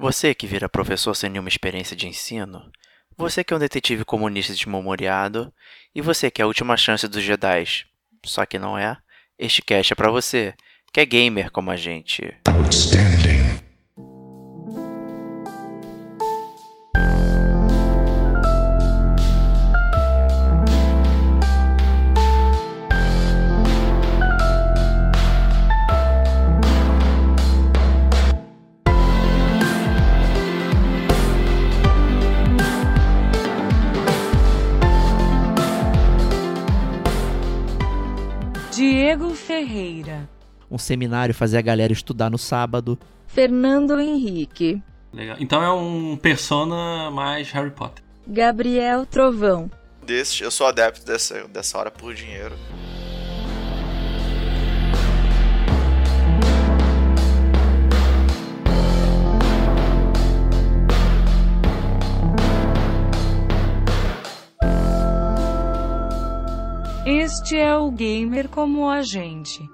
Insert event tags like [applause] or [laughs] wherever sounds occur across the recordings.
Você que vira professor sem nenhuma experiência de ensino, você que é um detetive comunista desmemoriado, e você que é a última chance dos Jedi, só que não é, este cast é pra você, que é gamer como a gente. Outstanding. Ferreira, Um seminário fazer a galera estudar no sábado. Fernando Henrique, Legal. Então é um persona mais Harry Potter. Gabriel Trovão, Desses, eu sou adepto dessa, dessa hora por dinheiro. Este é o Gamer como a gente.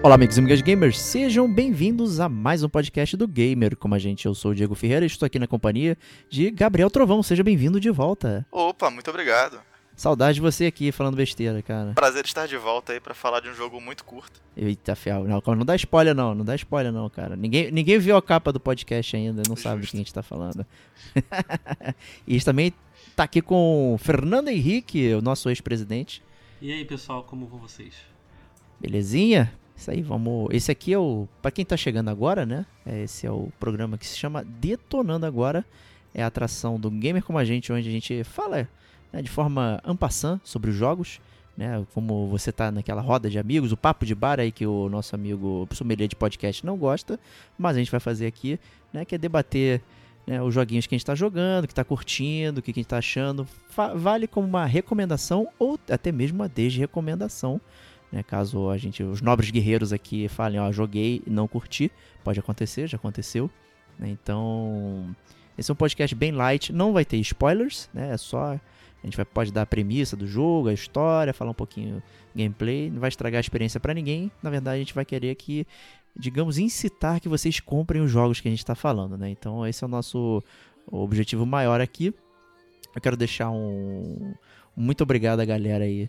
Olá, amigos e amigas gamers, sejam bem-vindos a mais um podcast do Gamer. Como a gente, eu sou o Diego Ferreira e estou aqui na companhia de Gabriel Trovão. Seja bem-vindo de volta. Opa, muito obrigado. Saudade de você aqui falando besteira, cara. Prazer estar de volta aí pra falar de um jogo muito curto. Eita, fiel. Não, não dá spoiler, não. Não dá spoiler, não, cara. Ninguém, ninguém viu a capa do podcast ainda, não sabe do Justo. que a gente tá falando. [laughs] e a gente também tá aqui com o Fernando Henrique, o nosso ex-presidente. E aí, pessoal, como vão vocês? Belezinha? Isso aí, vamos. Esse aqui é o. Pra quem tá chegando agora, né? É, Esse é o programa que se chama Detonando Agora. É a atração do Gamer Como a Gente, onde a gente fala né, de forma ampassã sobre os jogos. Né, como você tá naquela roda de amigos, o papo de bar aí que o nosso amigo sommelier de podcast não gosta, mas a gente vai fazer aqui, né, que é debater né, os joguinhos que a gente tá jogando, que tá curtindo, o que, que a gente tá achando. Vale como uma recomendação ou até mesmo uma desrecomendação né? Caso a gente, os nobres guerreiros aqui falem, ó, joguei e não curti, pode acontecer, já aconteceu. né? Então, esse é um podcast bem light, não vai ter spoilers, né? É só a gente vai, pode dar a premissa do jogo, a história, falar um pouquinho gameplay, não vai estragar a experiência pra ninguém. Na verdade, a gente vai querer que, digamos, incitar que vocês comprem os jogos que a gente está falando, né? Então, esse é o nosso objetivo maior aqui. Eu quero deixar um muito obrigado à galera aí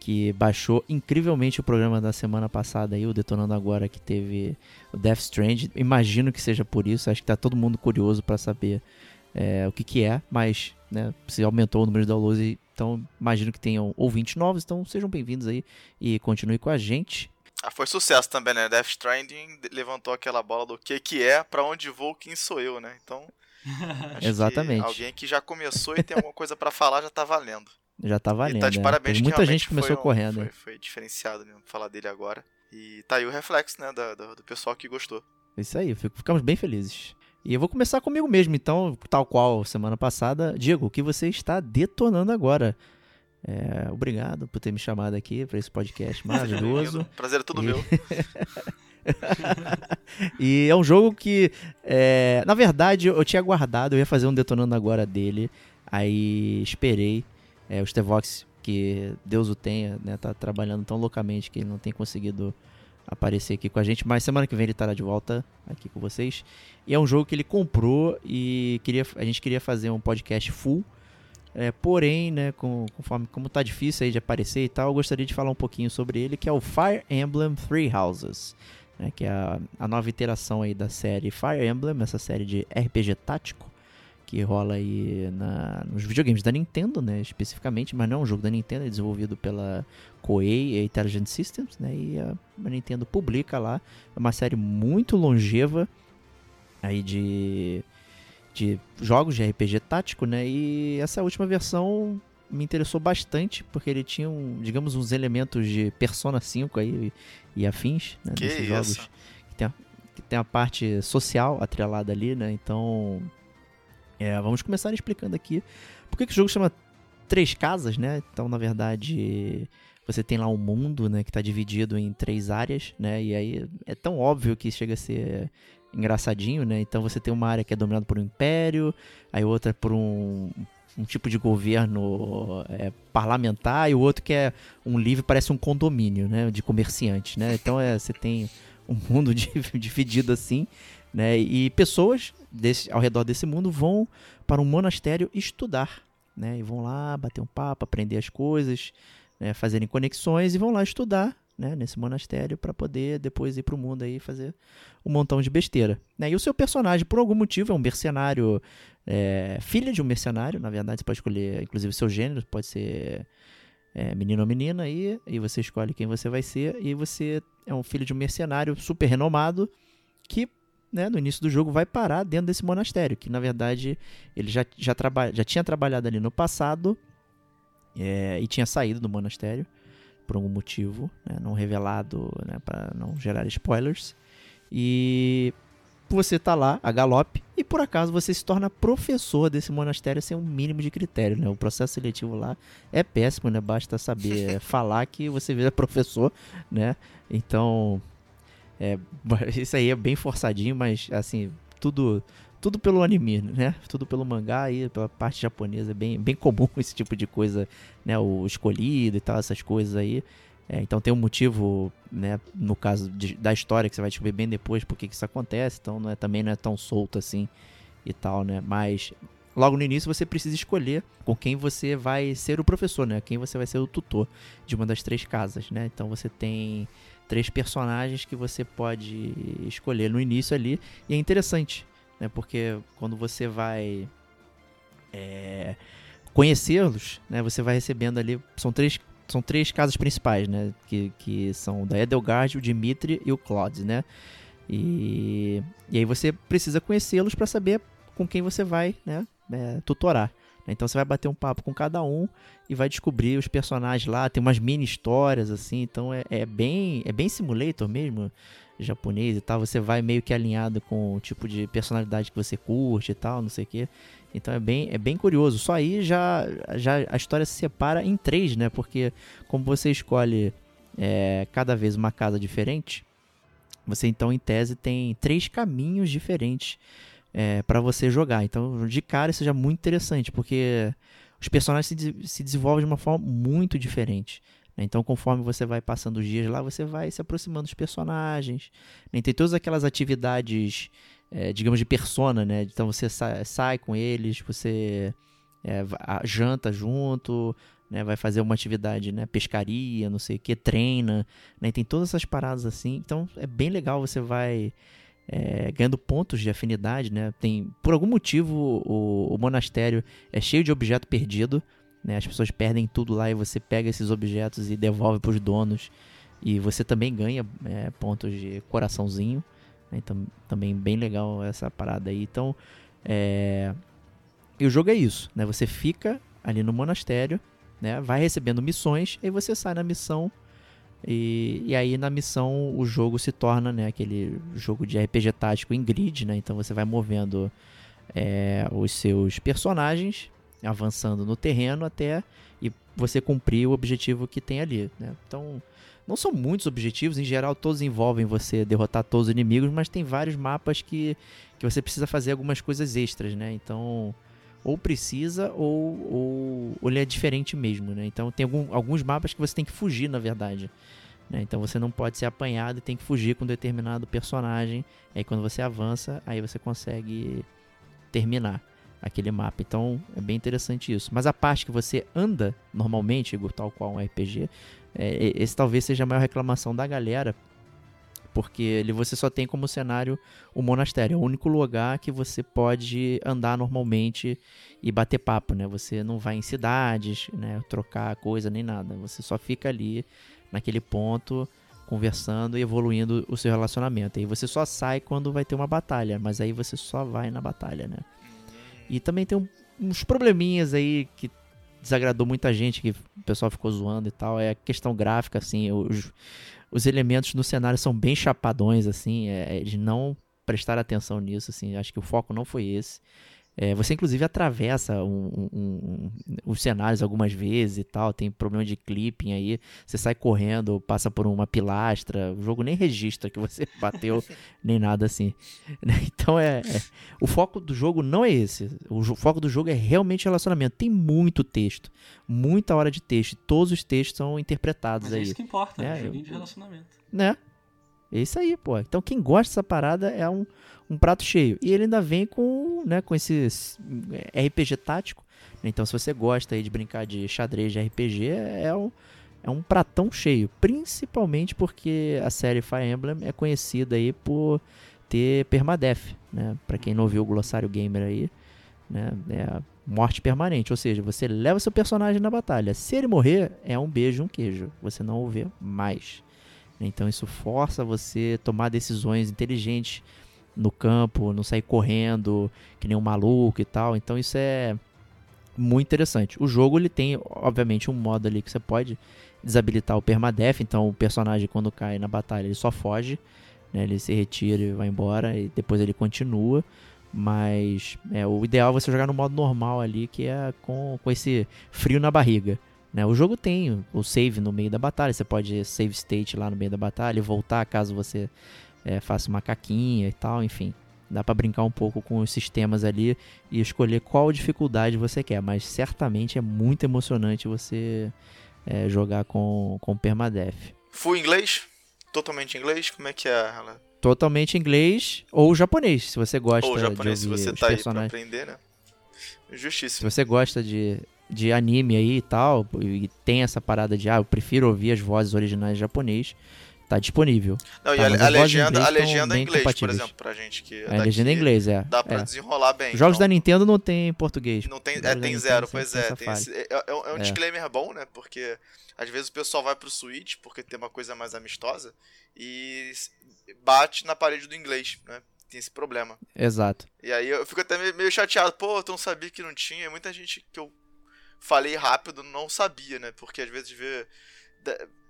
que baixou incrivelmente o programa da semana passada aí, o Detonando Agora, que teve o Death Strand. Imagino que seja por isso, acho que tá todo mundo curioso pra saber é, o que que é, mas, né, se aumentou o número de downloads, então imagino que tenham ouvintes novos, então sejam bem-vindos aí e continue com a gente. Ah, foi sucesso também, né? Death Stranding levantou aquela bola do que que é, pra onde vou, quem sou eu, né? Então, [laughs] acho Exatamente. que alguém que já começou e tem alguma coisa pra falar já tá valendo. Já tá e valendo, tá de né? parabéns que muita gente começou foi um- correndo. Foi, foi diferenciado mesmo falar dele agora. E tá aí o reflexo, né, da- do, do pessoal que gostou. Isso aí, ficamos bem felizes. E eu vou começar comigo mesmo, então, tal qual semana passada. Diego, o que você está detonando agora? É, obrigado por ter me chamado aqui para esse podcast [laughs] maravilhoso. Prazer é tudo E- meu. [laughs] e é um jogo que, é, na verdade, eu tinha guardado, eu ia fazer um detonando agora dele. Aí esperei. É, o Stevox, que Deus o tenha, né, tá trabalhando tão loucamente que ele não tem conseguido aparecer aqui com a gente. Mas semana que vem ele estará de volta aqui com vocês. E é um jogo que ele comprou e queria, a gente queria fazer um podcast full. É, porém, né, com, conforme como tá difícil aí de aparecer e tal, eu gostaria de falar um pouquinho sobre ele, que é o Fire Emblem Three Houses né, que é a, a nova iteração aí da série Fire Emblem, essa série de RPG tático que rola aí na, nos videogames da Nintendo, né, especificamente, mas não é um jogo da Nintendo, é desenvolvido pela Koei e Intelligent Systems, né, e a, a Nintendo publica lá, é uma série muito longeva aí de de jogos de RPG tático, né, e essa última versão me interessou bastante, porque ele tinha, um, digamos, uns elementos de Persona 5 aí e, e afins, né, Que desses isso. jogos que tem, a, que tem a parte social atrelada ali, né? Então, é, vamos começar explicando aqui por que, que o jogo chama Três Casas, né? Então, na verdade, você tem lá um mundo, né, que está dividido em três áreas, né? E aí é tão óbvio que chega a ser engraçadinho, né? Então você tem uma área que é dominada por um império, aí outra por um um tipo de governo é, parlamentar e o outro que é um livre, parece um condomínio, né, de comerciantes, né? Então é, você tem um mundo [laughs] dividido assim, né? E pessoas desse, ao redor desse mundo vão para um monastério estudar, né? E vão lá bater um papo, aprender as coisas, né? fazerem conexões e vão lá estudar né, nesse monastério para poder depois ir para o mundo aí fazer um montão de besteira. Né? E o seu personagem, por algum motivo, é um mercenário, é, filha de um mercenário, na verdade você pode escolher, inclusive, seu gênero, pode ser é, menino ou menina, aí, e você escolhe quem você vai ser, e você é um filho de um mercenário super renomado que né, no início do jogo vai parar dentro desse monastério, que na verdade ele já, já, traba já tinha trabalhado ali no passado é, e tinha saído do monastério por algum motivo, né, não revelado, né, para não gerar spoilers. E você tá lá a galope e por acaso você se torna professor desse monastério sem um mínimo de critério, né? O processo seletivo lá é péssimo, né? Basta saber [laughs] falar que você vira professor, né? Então, é, [laughs] isso aí é bem forçadinho, mas assim, tudo tudo pelo anime, né? Tudo pelo mangá e pela parte japonesa. É bem, bem comum [laughs] esse tipo de coisa, né? O escolhido e tal, essas coisas aí. É, então tem um motivo, né? No caso de, da história que você vai descobrir bem depois porque que isso acontece. Então não é, também não é tão solto assim e tal, né? Mas logo no início você precisa escolher com quem você vai ser o professor, né? Quem você vai ser o tutor de uma das três casas, né? Então você tem três personagens que você pode escolher no início ali e é interessante né? Porque quando você vai é, conhecê-los, né? Você vai recebendo ali, são três são três casas principais, né? Que, que são da Edelgard, o Dimitri e o Claude, né? E, e aí você precisa conhecê-los para saber com quem você vai, né? É, tutorar. Então você vai bater um papo com cada um e vai descobrir os personagens lá. Tem umas mini histórias assim, então é, é bem é bem simulator mesmo japonês e tal, você vai meio que alinhado com o tipo de personalidade que você curte e tal, não sei o que. Então é bem, é bem curioso. Só aí já, já a história se separa em três, né? Porque como você escolhe é, cada vez uma casa diferente, você então em tese tem três caminhos diferentes é, para você jogar. Então de cara isso já é muito interessante, porque os personagens se, se desenvolvem de uma forma muito diferente. Né? Então, conforme você vai passando os dias lá, você vai se aproximando dos personagens. Né? Tem todas aquelas atividades, é, digamos, de persona, né? Então você sai, sai com eles, você é, janta junto, né? vai fazer uma atividade, né? Pescaria, não sei o que, treina. Né? Tem todas essas paradas assim. Então é bem legal, você vai. É, ganhando pontos de afinidade, né? Tem, por algum motivo, o, o monastério é cheio de objeto perdido. Né? As pessoas perdem tudo lá e você pega esses objetos e devolve para os donos. E você também ganha é, pontos de coraçãozinho. Né? Então, também bem legal essa parada aí. Então, é... e o jogo é isso. Né? Você fica ali no monastério, né? vai recebendo missões, e você sai na missão. E, e aí na missão o jogo se torna né, aquele jogo de RPG tático em grid. Né? Então você vai movendo é, os seus personagens avançando no terreno até e você cumprir o objetivo que tem ali. Né? Então, não são muitos objetivos, em geral todos envolvem você derrotar todos os inimigos, mas tem vários mapas que, que você precisa fazer algumas coisas extras, né? Então, ou precisa ou, ou, ou ele é diferente mesmo, né? Então, tem algum, alguns mapas que você tem que fugir, na verdade. Né? Então, você não pode ser apanhado e tem que fugir com um determinado personagem. Aí, quando você avança, aí você consegue terminar aquele mapa. Então é bem interessante isso. Mas a parte que você anda normalmente, tal qual um RPG, é, esse talvez seja a maior reclamação da galera. Porque ele você só tem como cenário o monastério. É o único lugar que você pode andar normalmente e bater papo, né? Você não vai em cidades, né? Trocar coisa nem nada. Você só fica ali naquele ponto conversando e evoluindo o seu relacionamento. E você só sai quando vai ter uma batalha, mas aí você só vai na batalha, né? E também tem uns probleminhas aí que desagradou muita gente, que o pessoal ficou zoando e tal. É a questão gráfica, assim, os, os elementos no cenário são bem chapadões, assim, é, é de não prestar atenção nisso, assim, acho que o foco não foi esse. É, você inclusive atravessa um- um- um- os cenários algumas vezes e tal, tem problema de clipping aí, você sai correndo, passa por uma pilastra, o jogo nem registra que você [laughs] bateu, nem nada assim. [laughs] Então é, é- o foco do jogo não é esse. O foco do jogo é realmente relacionamento. Tem muito texto, muita hora de texto, todos os textos são interpretados Mas é aí isso que importa, É, é, joguinho de relacionamento. né? É isso aí, pô. Então quem gosta dessa parada é um, um prato cheio. E ele ainda vem com, né, com esse é, RPG tático. Então se você gosta aí de brincar de xadrez de RPG, é um, é um pratão cheio. Principalmente porque a série Fire Emblem é conhecida aí por ter permadeath, né? Pra quem não ouviu o glossário gamer aí, né? É morte permanente. Ou seja, você leva seu personagem na batalha. Se ele morrer, é um beijo, um queijo. Você não o vê mais. Então isso força você a tomar decisões inteligentes no campo, não sair correndo que nem um maluco e tal. Então isso é muito interessante. O jogo ele tem, obviamente, um modo ali que você pode desabilitar o permadeath, então o personagem quando cai na batalha ele só foge, né? Ele se retira e vai embora e depois ele continua. Mas é, o ideal é você jogar no modo normal ali, que é com, com esse frio na barriga. Né? O jogo tem o save no meio da batalha, você pode save state lá no meio da batalha e voltar caso você é, faça uma caquinha e tal, enfim. Dá pra brincar um pouco com os sistemas ali e escolher qual dificuldade você quer, mas certamente é muito emocionante você é, jogar com, com permadeath. Full inglês? Totalmente inglês? Como é que é ela? Totalmente inglês ou japonês, se você gosta Ou japonês, de se você tá aí pra personagens. aprender, né? Se Justíssimo. você gosta de, de anime aí e tal, e tem essa parada de, ah, eu prefiro ouvir as vozes originais em japonês, tá disponível. Não, e Tá, a, mas a em legenda, a legenda é bem inglês, por exemplo, pra gente que é a legenda em daqui, inglês, é. Dá pra é. desenrolar bem. Os jogos então, da Nintendo não tem em português. Não tem, é, tem zero, pois é. esse- é, é um, é É. disclaimer bom, né? Porque às vezes o pessoal vai pro Switch porque tem uma coisa mais amistosa e bate na parede do inglês, né? Tem esse problema. Exato. E aí eu fico até meio- chateado. Pô, eu não sabia que não tinha. E Muita gente que eu falei rápido não sabia, né? Porque às vezes vê,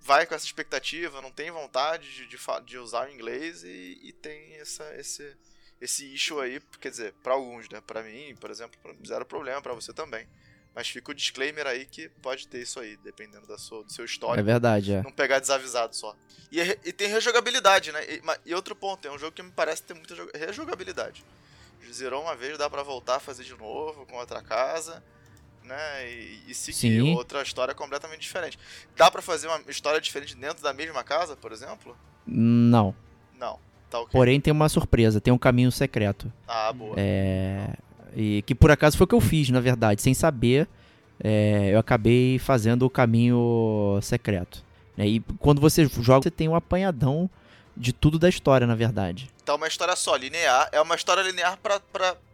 vai com essa expectativa, não tem vontade de, de, de usar o inglês e, e tem essa, esse, esse issue aí. Quer dizer, pra alguns, né? Pra mim, por exemplo, zero problema, pra você também. Mas fica o disclaimer aí que pode ter isso aí, dependendo da sua, do seu É histórico. verdade, é. Não pegar desavisado só. E, é e tem rejogabilidade, né? E, e outro ponto, é um jogo que me parece ter muita joga- rejogabilidade. Zerou uma vez, dá pra voltar a fazer de novo com outra casa, né? E, e seguir Sim. outra história completamente diferente. Dá pra fazer uma história diferente dentro da mesma casa, por exemplo? Não. Não. Tá ok. Porém, tem uma surpresa, tem um caminho secreto. Ah, boa. É, e que por acaso foi o que eu fiz, na verdade, sem saber, é, eu acabei fazendo o caminho secreto. né? E quando você joga, você tem um apanhadão de tudo da história, na verdade. Então é uma história só, linear. É uma história linear pra,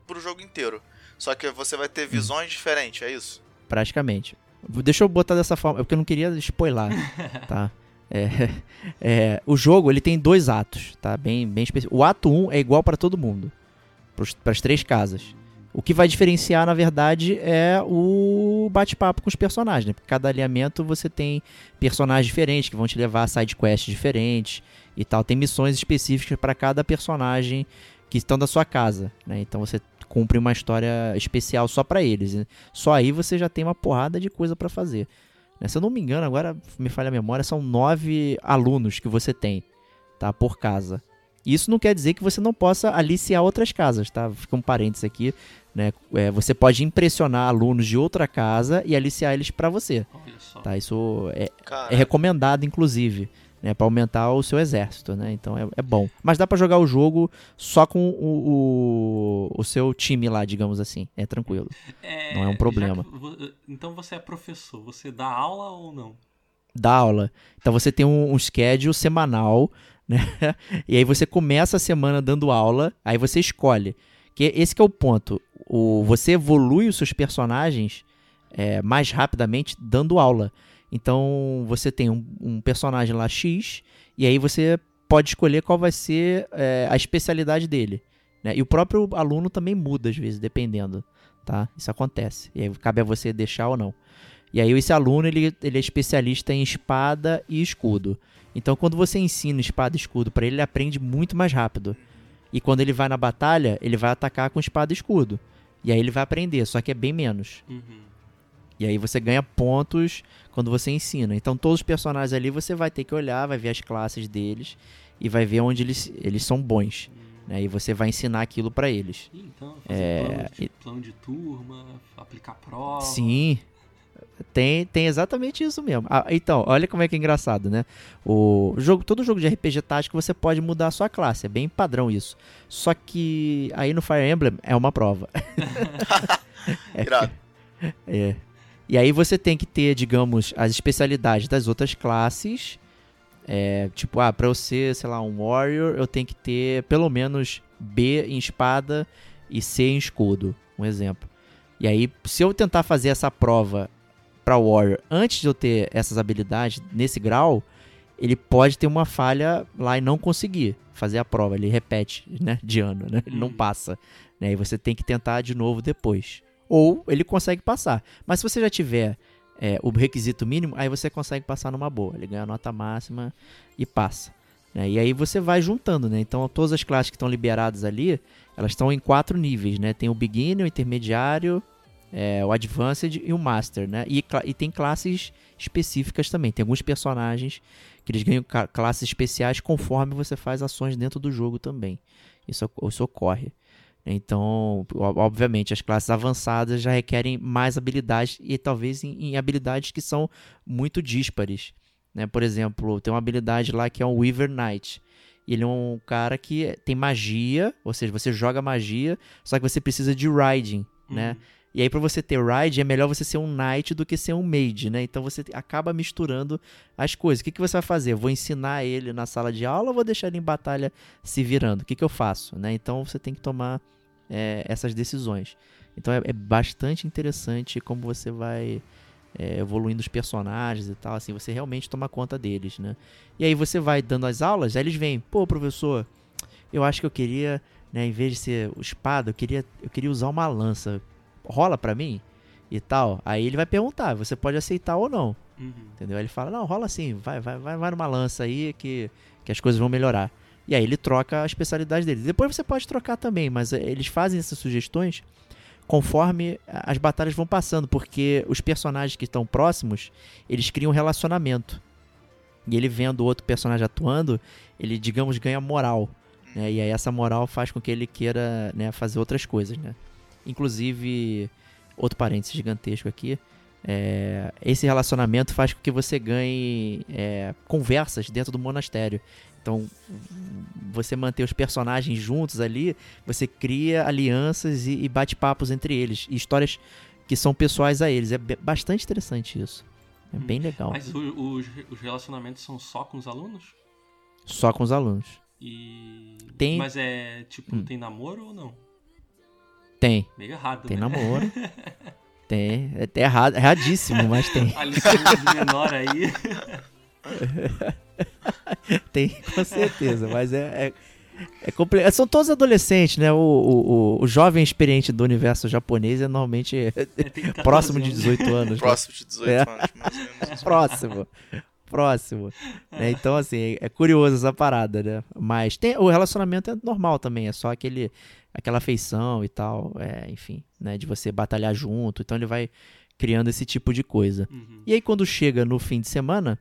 pro jogo inteiro. Só que você vai Hum. ter visões diferentes, é isso? Praticamente. Deixa eu botar dessa forma, é porque eu não queria spoiler, [laughs] tá? É, é, o jogo ele tem dois atos, tá? Bem, bem específico. O ato 1 é igual para todo mundo, para as três casas. O que vai diferenciar, na verdade, é o bate-papo com os personagens. Né? Porque cada alinhamento você tem personagens diferentes que vão te levar a side quests diferentes e tal. Tem missões específicas para cada personagem que estão da sua casa. Né? Então você cumpre uma história especial só para eles. né? Só aí você já tem uma porrada de coisa para fazer. né? Se eu não me engano, agora me falha a memória, são nove alunos que você tem, tá? Por casa. Isso não quer dizer que você não possa aliciar outras casas, tá? Fica um parênteses aqui, né? É, você pode impressionar alunos de outra casa e aliciar eles para você, Olha só. tá? Isso é, é recomendado, inclusive, né? Para aumentar o seu exército, né? Então é, é bom. Mas dá para jogar o jogo só com o, o, o seu time lá, digamos assim. É tranquilo. É, não é um problema. que então você é professor, você dá aula ou não? da aula. Então você tem um, um schedule semanal, [laughs] né? E aí você começa a semana dando aula, aí você escolhe. Que esse que é o ponto. O, você evolui os seus personagens é, mais rapidamente dando aula. Então você tem um, um personagem lá X, e aí você pode escolher qual vai ser é, a especialidade dele. né? E o próprio aluno também muda às vezes, dependendo. Tá? Isso acontece. E aí cabe a você deixar ou não. E aí esse aluno ele, ele é especialista em espada e escudo. Então quando você ensina espada e escudo para ele, ele aprende muito mais rápido. E quando ele vai na batalha, ele vai atacar com espada e escudo. E aí ele vai aprender, só que é bem menos. Uhum. E aí você ganha pontos quando você ensina. Então todos os personagens ali você vai ter que olhar, vai ver as classes deles e vai ver onde eles, eles são bons. Né? E você vai ensinar aquilo pra eles. Ih, Então, fazer É, plano, de, plano de turma, aplicar prova. Sim. Tem, tem exatamente isso mesmo. Ah, então, olha como é que é engraçado, né? O jogo, todo jogo de RPG tático você pode mudar a sua classe, é bem padrão isso. Só que aí no Fire Emblem é uma prova. [laughs] [laughs] Irado. É. E aí você tem que ter, digamos, as especialidades das outras classes. É, tipo, ah, pra eu ser, sei lá, um warrior, eu tenho que ter pelo menos B em espada e C em escudo. Um exemplo. E aí, se eu tentar fazer essa prova pra warrior antes de eu ter essas habilidades nesse grau, ele pode ter uma falha lá e não conseguir fazer a prova. Ele repete, né, de ano, né? Ele não Uhum. passa. Né? E você tem que tentar de novo depois. Ou ele consegue passar. Mas se você já tiver é, o requisito mínimo, aí você consegue passar numa boa. Ele ganha a nota máxima e passa. né? E aí você vai juntando, né? Então todas as classes que estão liberadas ali, elas estão em quatro níveis, né? Tem o Beginner, o Intermediário, é, o Advanced e o Master, né? E, e tem classes específicas também. Tem alguns personagens que eles ganham classes especiais conforme você faz ações dentro do jogo também. Isso, isso ocorre. Então, obviamente, as classes avançadas já requerem mais habilidades e talvez em, em habilidades que são muito díspares. Né? Por exemplo, tem uma habilidade lá que é um Weaver Knight. Ele é um cara que tem magia, ou seja, você joga magia, só que você precisa de riding, né? Uhum. E aí, pra você ter ride, é melhor você ser um knight do que ser um mage, né? Então você acaba misturando as coisas. O que, que você vai fazer? Vou ensinar ele na sala de aula ou vou deixar ele em batalha se virando? O que, que eu faço? Né? Então você tem que tomar é, essas decisões. Então é, é bastante interessante como você vai é, evoluindo os personagens e tal. Assim, você realmente toma conta deles, né? E aí você vai dando as aulas, aí eles vêm, pô, professor, eu acho que eu queria, né, em vez de ser o espada, eu queria, eu queria usar uma lança. Rola pra mim? E tal. Aí ele vai perguntar, você pode aceitar ou não. Uhum. Entendeu? Aí ele fala, não, rola assim, vai, vai, vai, vai numa lança aí que, que as coisas vão melhorar. E aí ele troca a especialidade dele. Depois você pode trocar também, mas eh, eles fazem essas sugestões conforme as batalhas vão passando, porque os personagens que estão próximos, eles criam um relacionamento. E ele vendo outro personagem atuando, ele, digamos, ganha moral. Né? E aí essa moral faz com que ele queira né, fazer outras coisas, né? Inclusive, outro parênteses gigantesco aqui, é, esse relacionamento faz com que você ganhe é, conversas dentro do monastério. Então, você manter os personagens juntos ali, você cria alianças e, e bate-papos entre eles. E histórias que são pessoais a eles. É bastante interessante isso. É bem legal. Mas o- os, os relacionamentos são só com os alunos? Só com os alunos. E. Tem- Mas é tipo, Hum. tem namoro ou não? Tem. Meio errado, Tem né? namoro. [laughs] tem. É até errado, erradíssimo, mas tem. [laughs] A menor aí. [laughs] [laughs] Tem, com certeza. Mas é. é, é São todos adolescentes, né? O, o, o- o jovem experiente do universo japonês é normalmente É, tem 14 [laughs] próximo de anos. 18 anos. né? Próximo de 18 É. anos, mais ou menos. isso. próximo. Próximo. né? Então, assim, é curioso essa parada, né? Mas tem, o relacionamento é normal também, é só aquele, aquela afeição e tal, é, enfim, né? De você batalhar junto. Então ele vai criando esse tipo de coisa. Uhum. E aí, quando chega no fim de semana,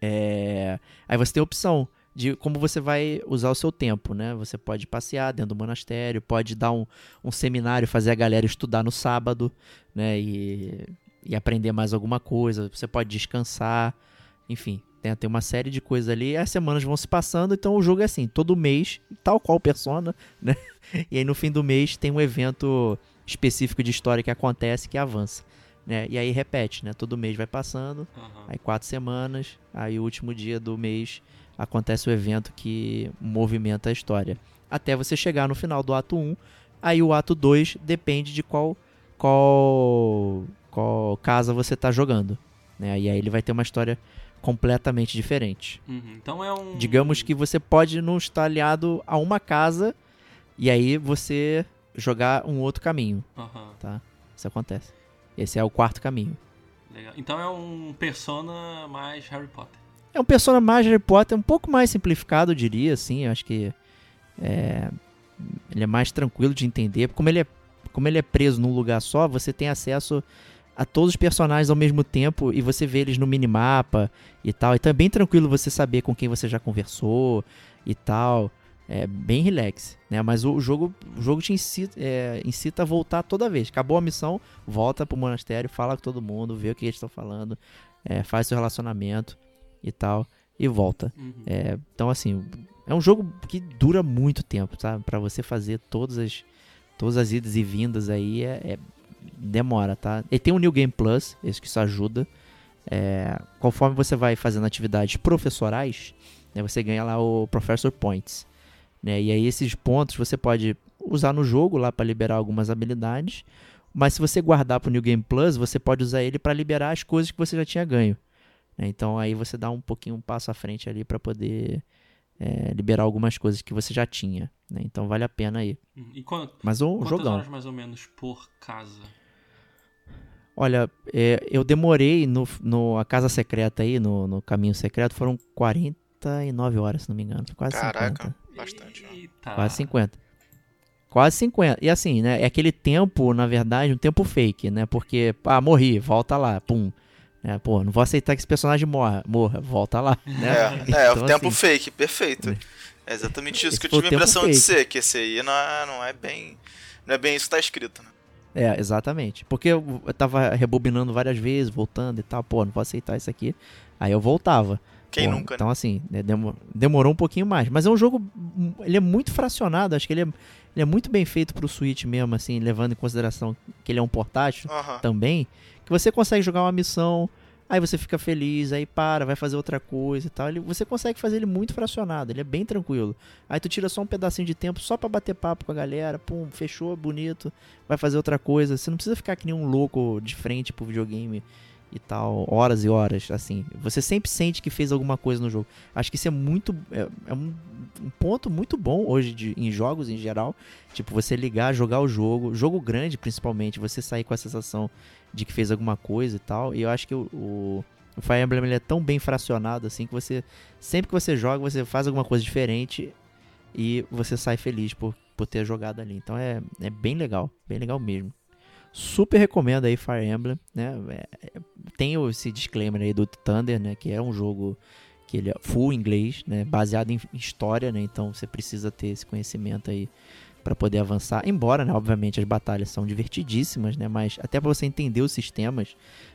é, aí você tem a opção de como você vai usar o seu tempo, né? Você pode passear dentro do monastério, pode dar um, um seminário, fazer a galera estudar no sábado, né? E, e aprender mais alguma coisa. Você pode descansar, enfim. Tem, tem uma série de coisas ali. E as semanas vão se passando, então o jogo é assim, todo mês, tal qual Persona, né? [laughs] E aí no fim do mês tem um evento específico de história que acontece que avança. Né? E aí repete, né? Todo mês vai passando, Aham. aí quatro semanas, aí o último dia do mês acontece o evento que movimenta a história. Até você chegar no final do ato 1, aí o ato 2 depende de qual qual qual casa você tá jogando, né? E aí ele vai ter uma história completamente diferente. Uhum. Então é um. Digamos que você pode não estar aliado a uma casa e aí você jogar um outro caminho, Aham. tá? Isso acontece. Esse é o quarto caminho. Legal. Então é um persona mais Harry Potter. É um personagem mais Harry Potter, um pouco mais simplificado, eu diria, assim. Eu acho que é, ele é mais tranquilo de entender. Como ele é como ele é preso num lugar só, você tem acesso a todos os personagens ao mesmo tempo e você vê eles no minimapa e tal. Então é bem tranquilo você saber com quem você já conversou e tal. É bem relax, né? Mas o jogo, o jogo te incita, é, incita a voltar toda vez. Acabou a missão, volta pro monastério, fala com todo mundo, vê o que eles estão falando, é, faz seu relacionamento e tal, e volta. Uhum. É, então, assim, é um jogo que dura muito tempo, sabe? Pra você fazer todas as, todas as idas e vindas aí, é, é- demora, tá? Ele tem um New Game Plus, esse que isso ajuda. É, conforme você vai fazendo atividades professorais, né, você ganha lá o Professor Points. Né? E aí esses pontos você pode usar no jogo lá para liberar algumas habilidades. Mas se você guardar para o New Game Plus, você pode usar ele para liberar as coisas que você já tinha ganho. né? Então aí você dá um pouquinho um passo à frente ali para poder é, liberar algumas coisas que você já tinha. né? Então vale a pena aí. Uhum. E quan- Mas um quantas jogão. horas mais ou menos por casa? Olha, é, eu demorei no, no a casa secreta aí, no, no caminho secreto, foram 49 horas, se não me engano. Quase Caraca, 50. Bastante. né? Eita. Quase 50. Quase 50. E assim, né? É aquele tempo, na verdade, um tempo fake, né? Porque, ah, morri, volta lá, pum. É, pô, não vou aceitar que esse personagem morra, morra volta lá. Né? É, é, [laughs] o Então, tempo assim, fake, perfeito. É exatamente isso Esse que eu tive a impressão de fake. ser, que esse aí não é, não é bem. Não é bem isso que tá escrito, né? É, exatamente. Porque eu tava rebobinando várias vezes, voltando e tal, pô, não vou aceitar isso aqui. Aí eu voltava. Quem Pô, nunca, né? Então, assim, né, demo- demorou um pouquinho mais. Mas é um jogo. hum, Ele é muito fracionado. Acho que ele é, ele é muito bem feito pro Switch mesmo, assim, levando em consideração que ele é um portátil Aham. também. Que você consegue jogar uma missão, aí você fica feliz, aí para, vai fazer outra coisa e tal. Ele, você consegue fazer ele muito fracionado, ele é bem tranquilo. Aí tu tira só um pedacinho de tempo só pra bater papo com a galera, pum, fechou, bonito, vai fazer outra coisa. Você não precisa ficar que nem um louco de frente pro videogame e tal, horas e horas, assim. Você sempre sente que fez alguma coisa no jogo. Acho que isso é muito. É, é um, um ponto muito bom hoje de, em jogos em geral. Tipo, você ligar, jogar o jogo, jogo grande principalmente, você sair com a sensação de que fez alguma coisa e tal. E eu acho que o, o, Fire Emblem é tão bem fracionado assim que você. Sempre que você joga, você faz alguma coisa diferente e você sai feliz por, por ter jogado ali. Então é, é bem legal, bem legal mesmo. Super recomendo aí Fire Emblem, né? É- é- tem esse disclaimer aí do Thunder, né? Que é um jogo que ele é full inglês, né? Baseado em história, né? Então você precisa ter esse conhecimento aí para poder avançar. Embora, né, obviamente, as batalhas são divertidíssimas, né? Mas até para você entender os sistemas,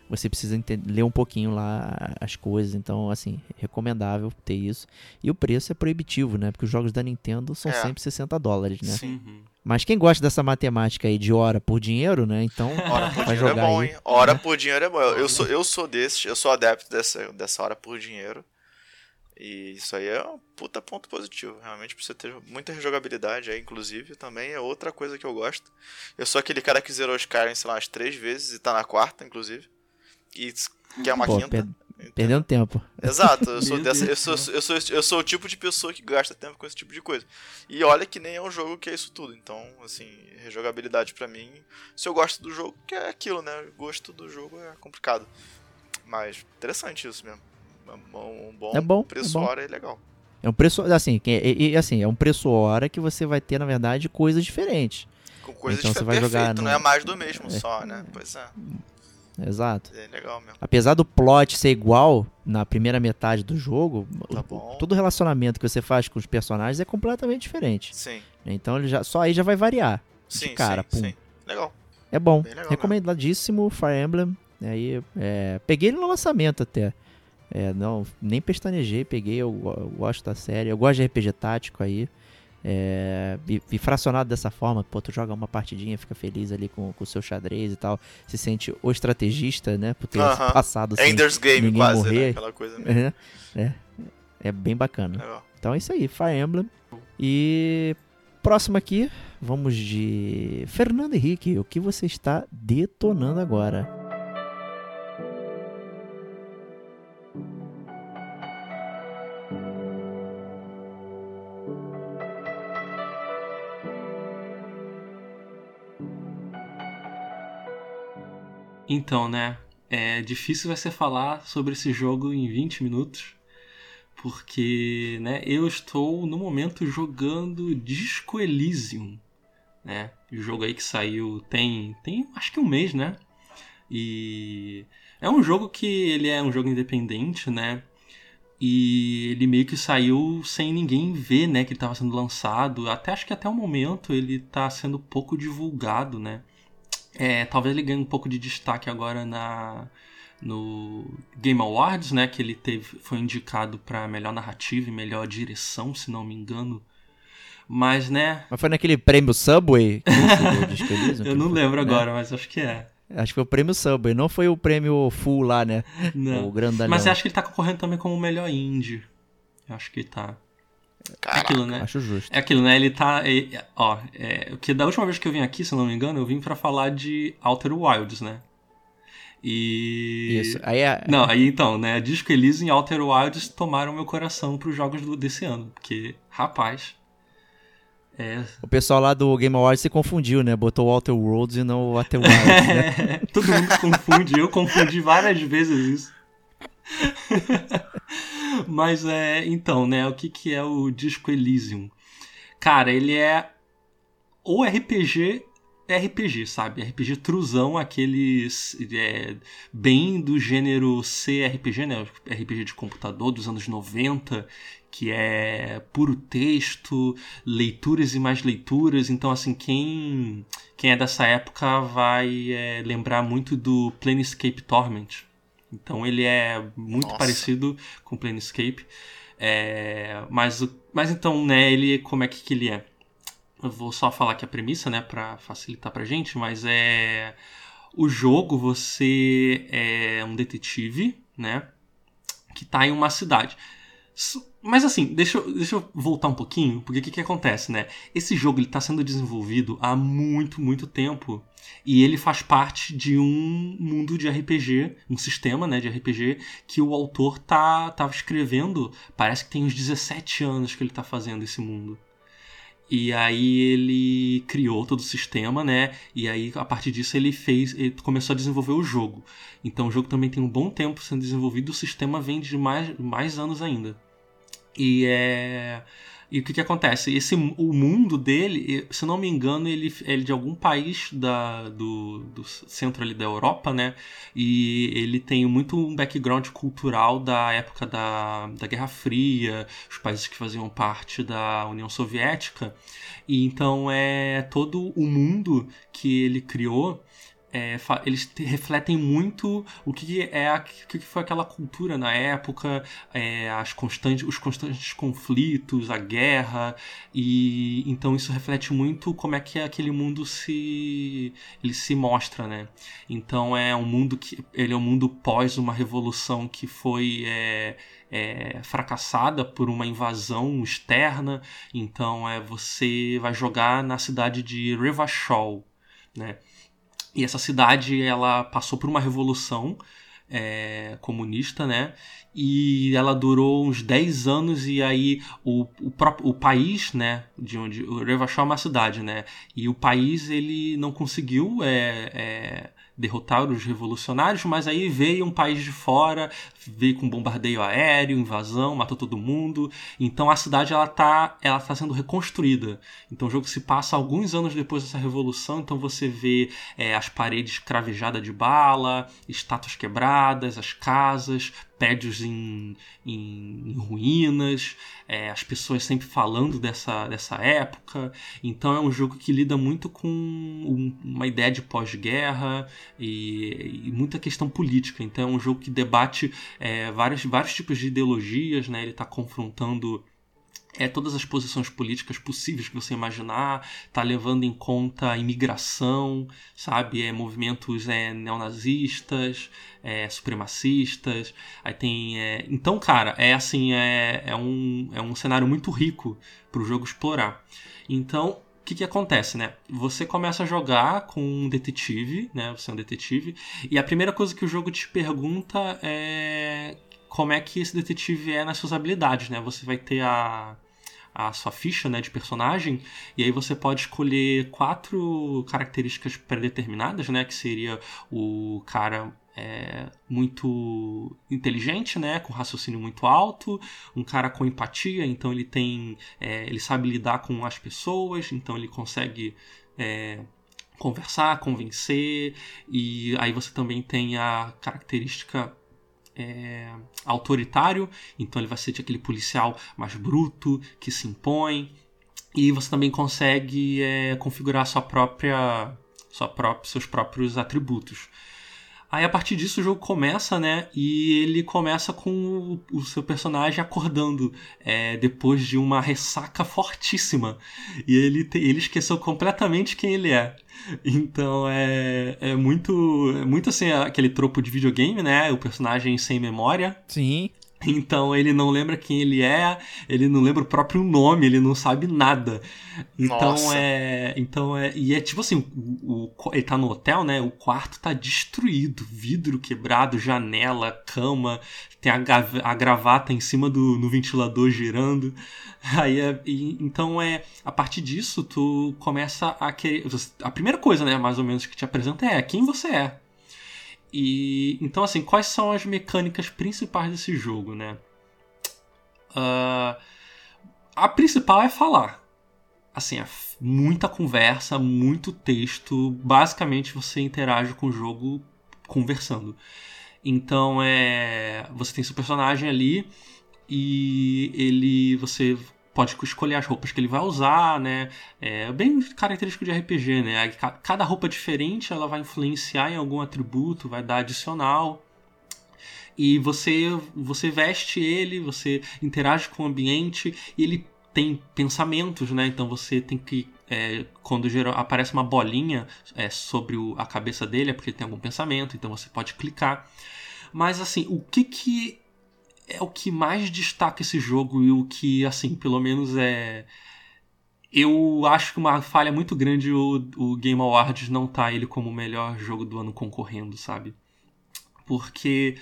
você precisa ente- ler um pouquinho lá as coisas. Então, assim, recomendável ter isso. E o preço é proibitivo, né? Porque os jogos da Nintendo são É. sempre 60 dólares, né? Sim. Mas quem gosta dessa matemática aí de hora por dinheiro, né? Então, [laughs] Hora por vai dinheiro é jogar bom, aí. hein? Hora por dinheiro é bom. Eu, eu sou, eu sou desses, eu sou adepto dessa, dessa hora por dinheiro. E isso aí é um puta ponto positivo. Realmente precisa ter muita rejogabilidade aí, inclusive. Também é outra coisa que eu gosto. Eu sou aquele cara que zerou Skyrim, sei lá, umas três vezes e tá na quarta, inclusive. E quer uma Pô, quinta. per- Entendeu? perdendo tempo. Exato, eu sou, dessa, eu, sou, eu, sou, eu sou o tipo de pessoa que gasta tempo com esse tipo de coisa. E olha que nem é um jogo que é isso tudo. Então, assim, rejogabilidade pra mim. Se eu gosto do jogo, que é aquilo, né? O gosto do jogo é complicado. Mas interessante isso mesmo. Um bom, É bom, preço é bom. hora é legal. É um preço, assim, e, e, assim, é um preço hora que você vai ter, na verdade, coisas diferentes. Com coisas Então então, você vai jogar perfeito, não no- é mais do mesmo só, né? Pois é. Exato. É legal mesmo. Apesar do plot ser igual na primeira metade do jogo, Tá o- todo relacionamento que você faz com os personagens é completamente diferente. Sim. Então ele já, só aí já vai variar. Sim, cara, sim, sim. Legal. É bom. Legal Recomendadíssimo Fire Emblem. Aí, é, peguei ele no lançamento até. É, não, nem pestanejei, peguei, eu, eu gosto da série. Eu gosto de RPG tático aí. É, e, e fracionado dessa forma, pô, tu joga uma partidinha, fica feliz ali com o seu xadrez e tal. Se sente o estrategista, né? Por ter Aham. passado sem Ender's Game, ninguém quase, morrer. né? Aquela coisa mesmo. É, é, é bem bacana. Legal. Então é isso aí, Fire Emblem. E próximo aqui, vamos de Fernando Henrique. O que você está detonando agora? Então, né? É difícil vai ser falar sobre esse jogo em 20 minutos. Porque, né, eu estou no momento jogando Disco Elysium. né? O jogo aí que saiu tem, tem acho que um mês, né? E é um jogo que ele é um jogo independente, né? E ele meio que saiu sem ninguém ver, né, que ele estava sendo lançado. Até acho que até o momento ele está sendo pouco divulgado, né? É, talvez ele ganhe um pouco de destaque agora na no Game Awards, né, que ele teve foi indicado para melhor narrativa e melhor direção, se não me engano. Mas, né? Mas foi naquele prêmio Subway? [laughs] Eu não lembro né? agora, mas acho que é. Acho que foi o prêmio Subway, não foi o prêmio Full lá, né? Não. O grandalhão. Mas eu acho que ele tá concorrendo também como o melhor indie. Acho que tá. Caraca, é aquilo, né? Acho justo. É aquilo, né? Ele tá. É, ó, é, que da última vez que eu vim aqui, se não me engano, eu vim para falar de Outer Wilds, né? E. Isso. Aí é... Não, aí então, né? Disco Elysium e Outer Wilds tomaram meu coração pros jogos desse ano. Porque, rapaz. É... O pessoal lá do Game Awards se confundiu, né? Botou o Outer Worlds e não o Outer Wilds. né? [laughs] Todo mundo confunde. Eu confundi várias vezes isso. [laughs] Mas é. Então, né? O que, que é o Disco Elysium? Cara, ele é o RPG RPG, sabe? RPG truzão, aqueles é, bem do gênero CRPG, né? RPG de computador dos anos 90, que é puro texto, leituras e mais leituras. Então, assim, quem, quem é dessa época vai é, lembrar muito do Planescape Torment. Então, ele é muito Nossa. parecido com Planescape. É, mas, mas então, né, ele, como é que, que ele é? Eu vou só falar aqui a premissa, né, para facilitar pra gente, mas é o jogo você é um detetive, né, que tá em uma cidade. Mas assim, deixa eu, deixa eu voltar um pouquinho, porque o que, que acontece, né? Esse jogo ele está sendo desenvolvido há muito, muito tempo. E ele faz parte de um mundo de RPG, um sistema né, de RPG, que o autor tá, tava escrevendo, parece que tem uns 17 anos que ele está fazendo esse mundo. E aí ele criou todo o sistema, né? E aí a partir disso ele fez, ele começou a desenvolver o jogo. Então o jogo também tem um bom tempo sendo desenvolvido, o sistema vem de mais, mais anos ainda. E é e o que, que acontece? Esse, o mundo dele, se não me engano, ele, ele é de algum país da, do, do centro ali da Europa, né? E ele tem muito um background cultural da época da, da Guerra Fria, os países que faziam parte da União Soviética. E então é todo o mundo que ele criou é, eles refletem muito o que é o que foi aquela cultura na época, é, as constantes, os constantes conflitos, a guerra e então isso reflete muito como é que aquele mundo se ele se mostra, né? Então é um mundo que ele é um mundo pós uma revolução que foi é, é, fracassada por uma invasão externa. Então é você vai jogar na cidade de Revachol, né? E essa cidade ela passou por uma revolução é, comunista, né? E ela durou uns 10 anos e aí o, o, próprio, o país, né? De onde o Revachol é uma cidade, né? E o país ele não conseguiu é, é, derrotar os revolucionários, mas aí veio um país de fora, veio com bombardeio aéreo, invasão, matou todo mundo. Então a cidade ela tá, ela tá sendo reconstruída. Então o jogo se passa alguns anos depois dessa revolução, então você vê é, as paredes cravejadas de bala, estátuas quebradas, as casas, prédios em, em, em ruínas, é, as pessoas sempre falando dessa, dessa época. Então é um jogo que lida muito com um, uma ideia de pós-guerra e, e, muita questão política. Então é um jogo que debate é, vários, vários tipos de ideologias, né? ele está confrontando é, todas as posições políticas possíveis que você imaginar, tá levando em conta a imigração, sabe, é, movimentos é, neonazistas, é, supremacistas, aí tem, é... então, cara, é assim, é, é, um, é um cenário muito rico para o jogo explorar. Então, o que, que acontece, né? Você começa a jogar com um detetive, né? Você é um detetive, e a primeira coisa que o jogo te pergunta é como é que esse detetive é nas suas habilidades, né? Você vai ter a a sua ficha né, de personagem, e aí você pode escolher quatro características predeterminadas, né, que seria o cara é, muito inteligente, né, com raciocínio muito alto, um cara com empatia, então ele tem, é, ele sabe lidar com as pessoas, então ele consegue é, conversar, convencer, e aí você também tem a característica é, autoritário, então ele vai ser aquele policial mais bruto, que se impõe, e você também consegue é, configurar sua própria, sua própria, seus próprios atributos. Aí a partir disso o jogo começa, né? E ele começa com o, seu personagem acordando é, depois de uma ressaca fortíssima. E ele, te, ele esqueceu completamente quem ele é. Então é, é muito. É muito assim aquele tropo de videogame, né? O personagem sem memória. Sim. Então ele não lembra quem ele é, ele não lembra o próprio nome, ele não sabe nada. Então Nossa. é. Então é. E é tipo assim, o, o- ele tá no hotel, né? O quarto tá destruído, vidro quebrado, janela, cama, tem a, a gravata em cima do no ventilador girando. [laughs] Aí é. e- então é. A partir disso, tu começa a querer. A primeira coisa, né, mais ou menos, que te apresenta é quem você é. E então assim, quais são as mecânicas principais desse jogo, né? Ah, a principal é falar. Assim, é muita conversa, muito texto. Basicamente você interage com o jogo conversando. Então é, você tem seu personagem ali e ele você pode escolher as roupas que ele vai usar, né? É bem característico de RPG, né? Cada roupa diferente ela vai influenciar em algum atributo, vai dar adicional. E você você veste ele, você interage com o ambiente e ele tem pensamentos, né? Então você tem que é, quando aparece uma bolinha é, sobre o- a cabeça dele é porque ele tem algum pensamento, então você pode clicar. Mas assim, o que que é o que mais destaca esse jogo e o que, assim, pelo menos é. Eu acho que uma falha muito grande o, o Game Awards não tá ele como o melhor jogo do ano concorrendo, sabe? Porque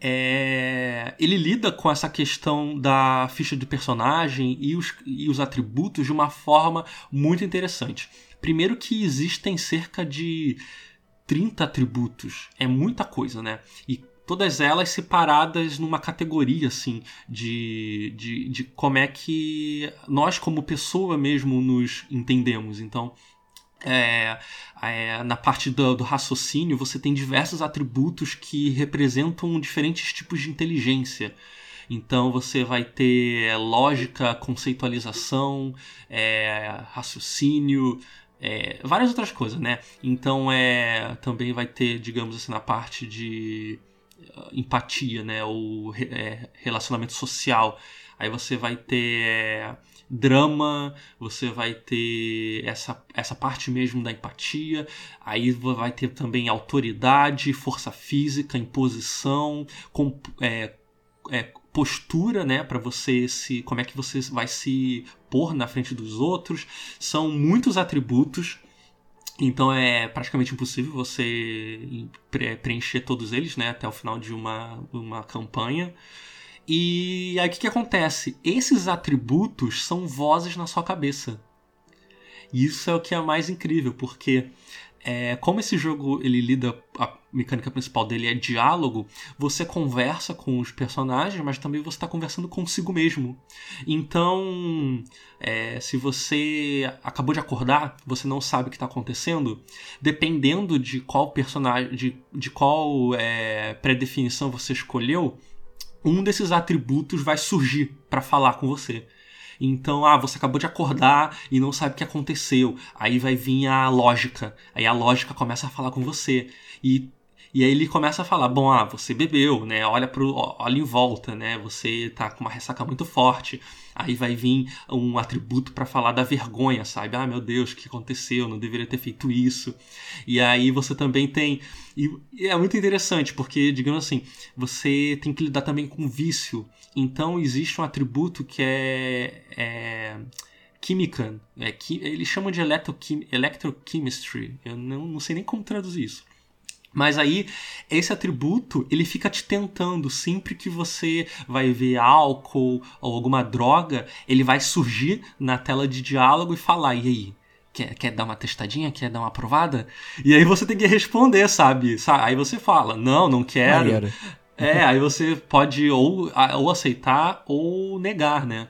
é, ele lida com essa questão da ficha de personagem e os, e os atributos de uma forma muito interessante. Primeiro que existem cerca de 30 atributos. É muita coisa, né? E todas elas separadas numa categoria, assim, de, de, de como é que nós, como pessoa mesmo, nos entendemos. Então, é, é, na parte do, do raciocínio, você tem diversos atributos que representam diferentes tipos de inteligência. Então você vai ter lógica, conceitualização, é, raciocínio, é, várias outras coisas, né? Então é também vai ter, digamos assim, na parte de empatia, né? Ou é, relacionamento social. Aí você vai ter é, drama, você vai ter essa, essa parte mesmo da empatia. Aí vai ter também autoridade, força física, imposição, com, é, é, postura, né, para você se, como é que você vai se pôr na frente dos outros. São muitos atributos. Então é praticamente impossível você pre- preencher todos eles, né, até o final de uma, uma campanha. E aí o que, que acontece? Esses atributos são vozes na sua cabeça. E isso é o que é mais incrível, porque é, como esse jogo ele lida a mecânica principal dele é diálogo, você conversa com os personagens, mas também você está conversando consigo mesmo. Então, é, se você acabou de acordar, você não sabe o que está acontecendo, dependendo de qual personagem, de, de qual é, pré-definição você escolheu, um desses atributos vai surgir para falar com você. Então, ah, você acabou de acordar e não sabe o que aconteceu. Aí vai vir a lógica. Aí a lógica começa a falar com você. E, e aí ele começa a falar: bom, ah, você bebeu, né? Olha, pro, olha em volta, né? Você tá com uma ressaca muito forte. Aí vai vir um atributo para falar da vergonha, sabe? Ah, meu Deus, o que aconteceu? Não deveria ter feito isso. E aí você também tem. E é muito interessante, porque, digamos assim, você tem que lidar também com vício. Então existe um atributo que é. é química. É, qui- eles chamam de electrochemistry. Eu não, não sei nem como traduzir isso. Mas aí, esse atributo, ele fica te tentando. Sempre que você vai ver álcool ou alguma droga, ele vai surgir na tela de diálogo e falar: e aí? Quer, quer dar uma testadinha? Quer dar uma aprovada? E aí você tem que responder, sabe? Sa- Aí você fala: não, não quero. Maneiro. É, aí você pode ou, ou aceitar ou negar, né?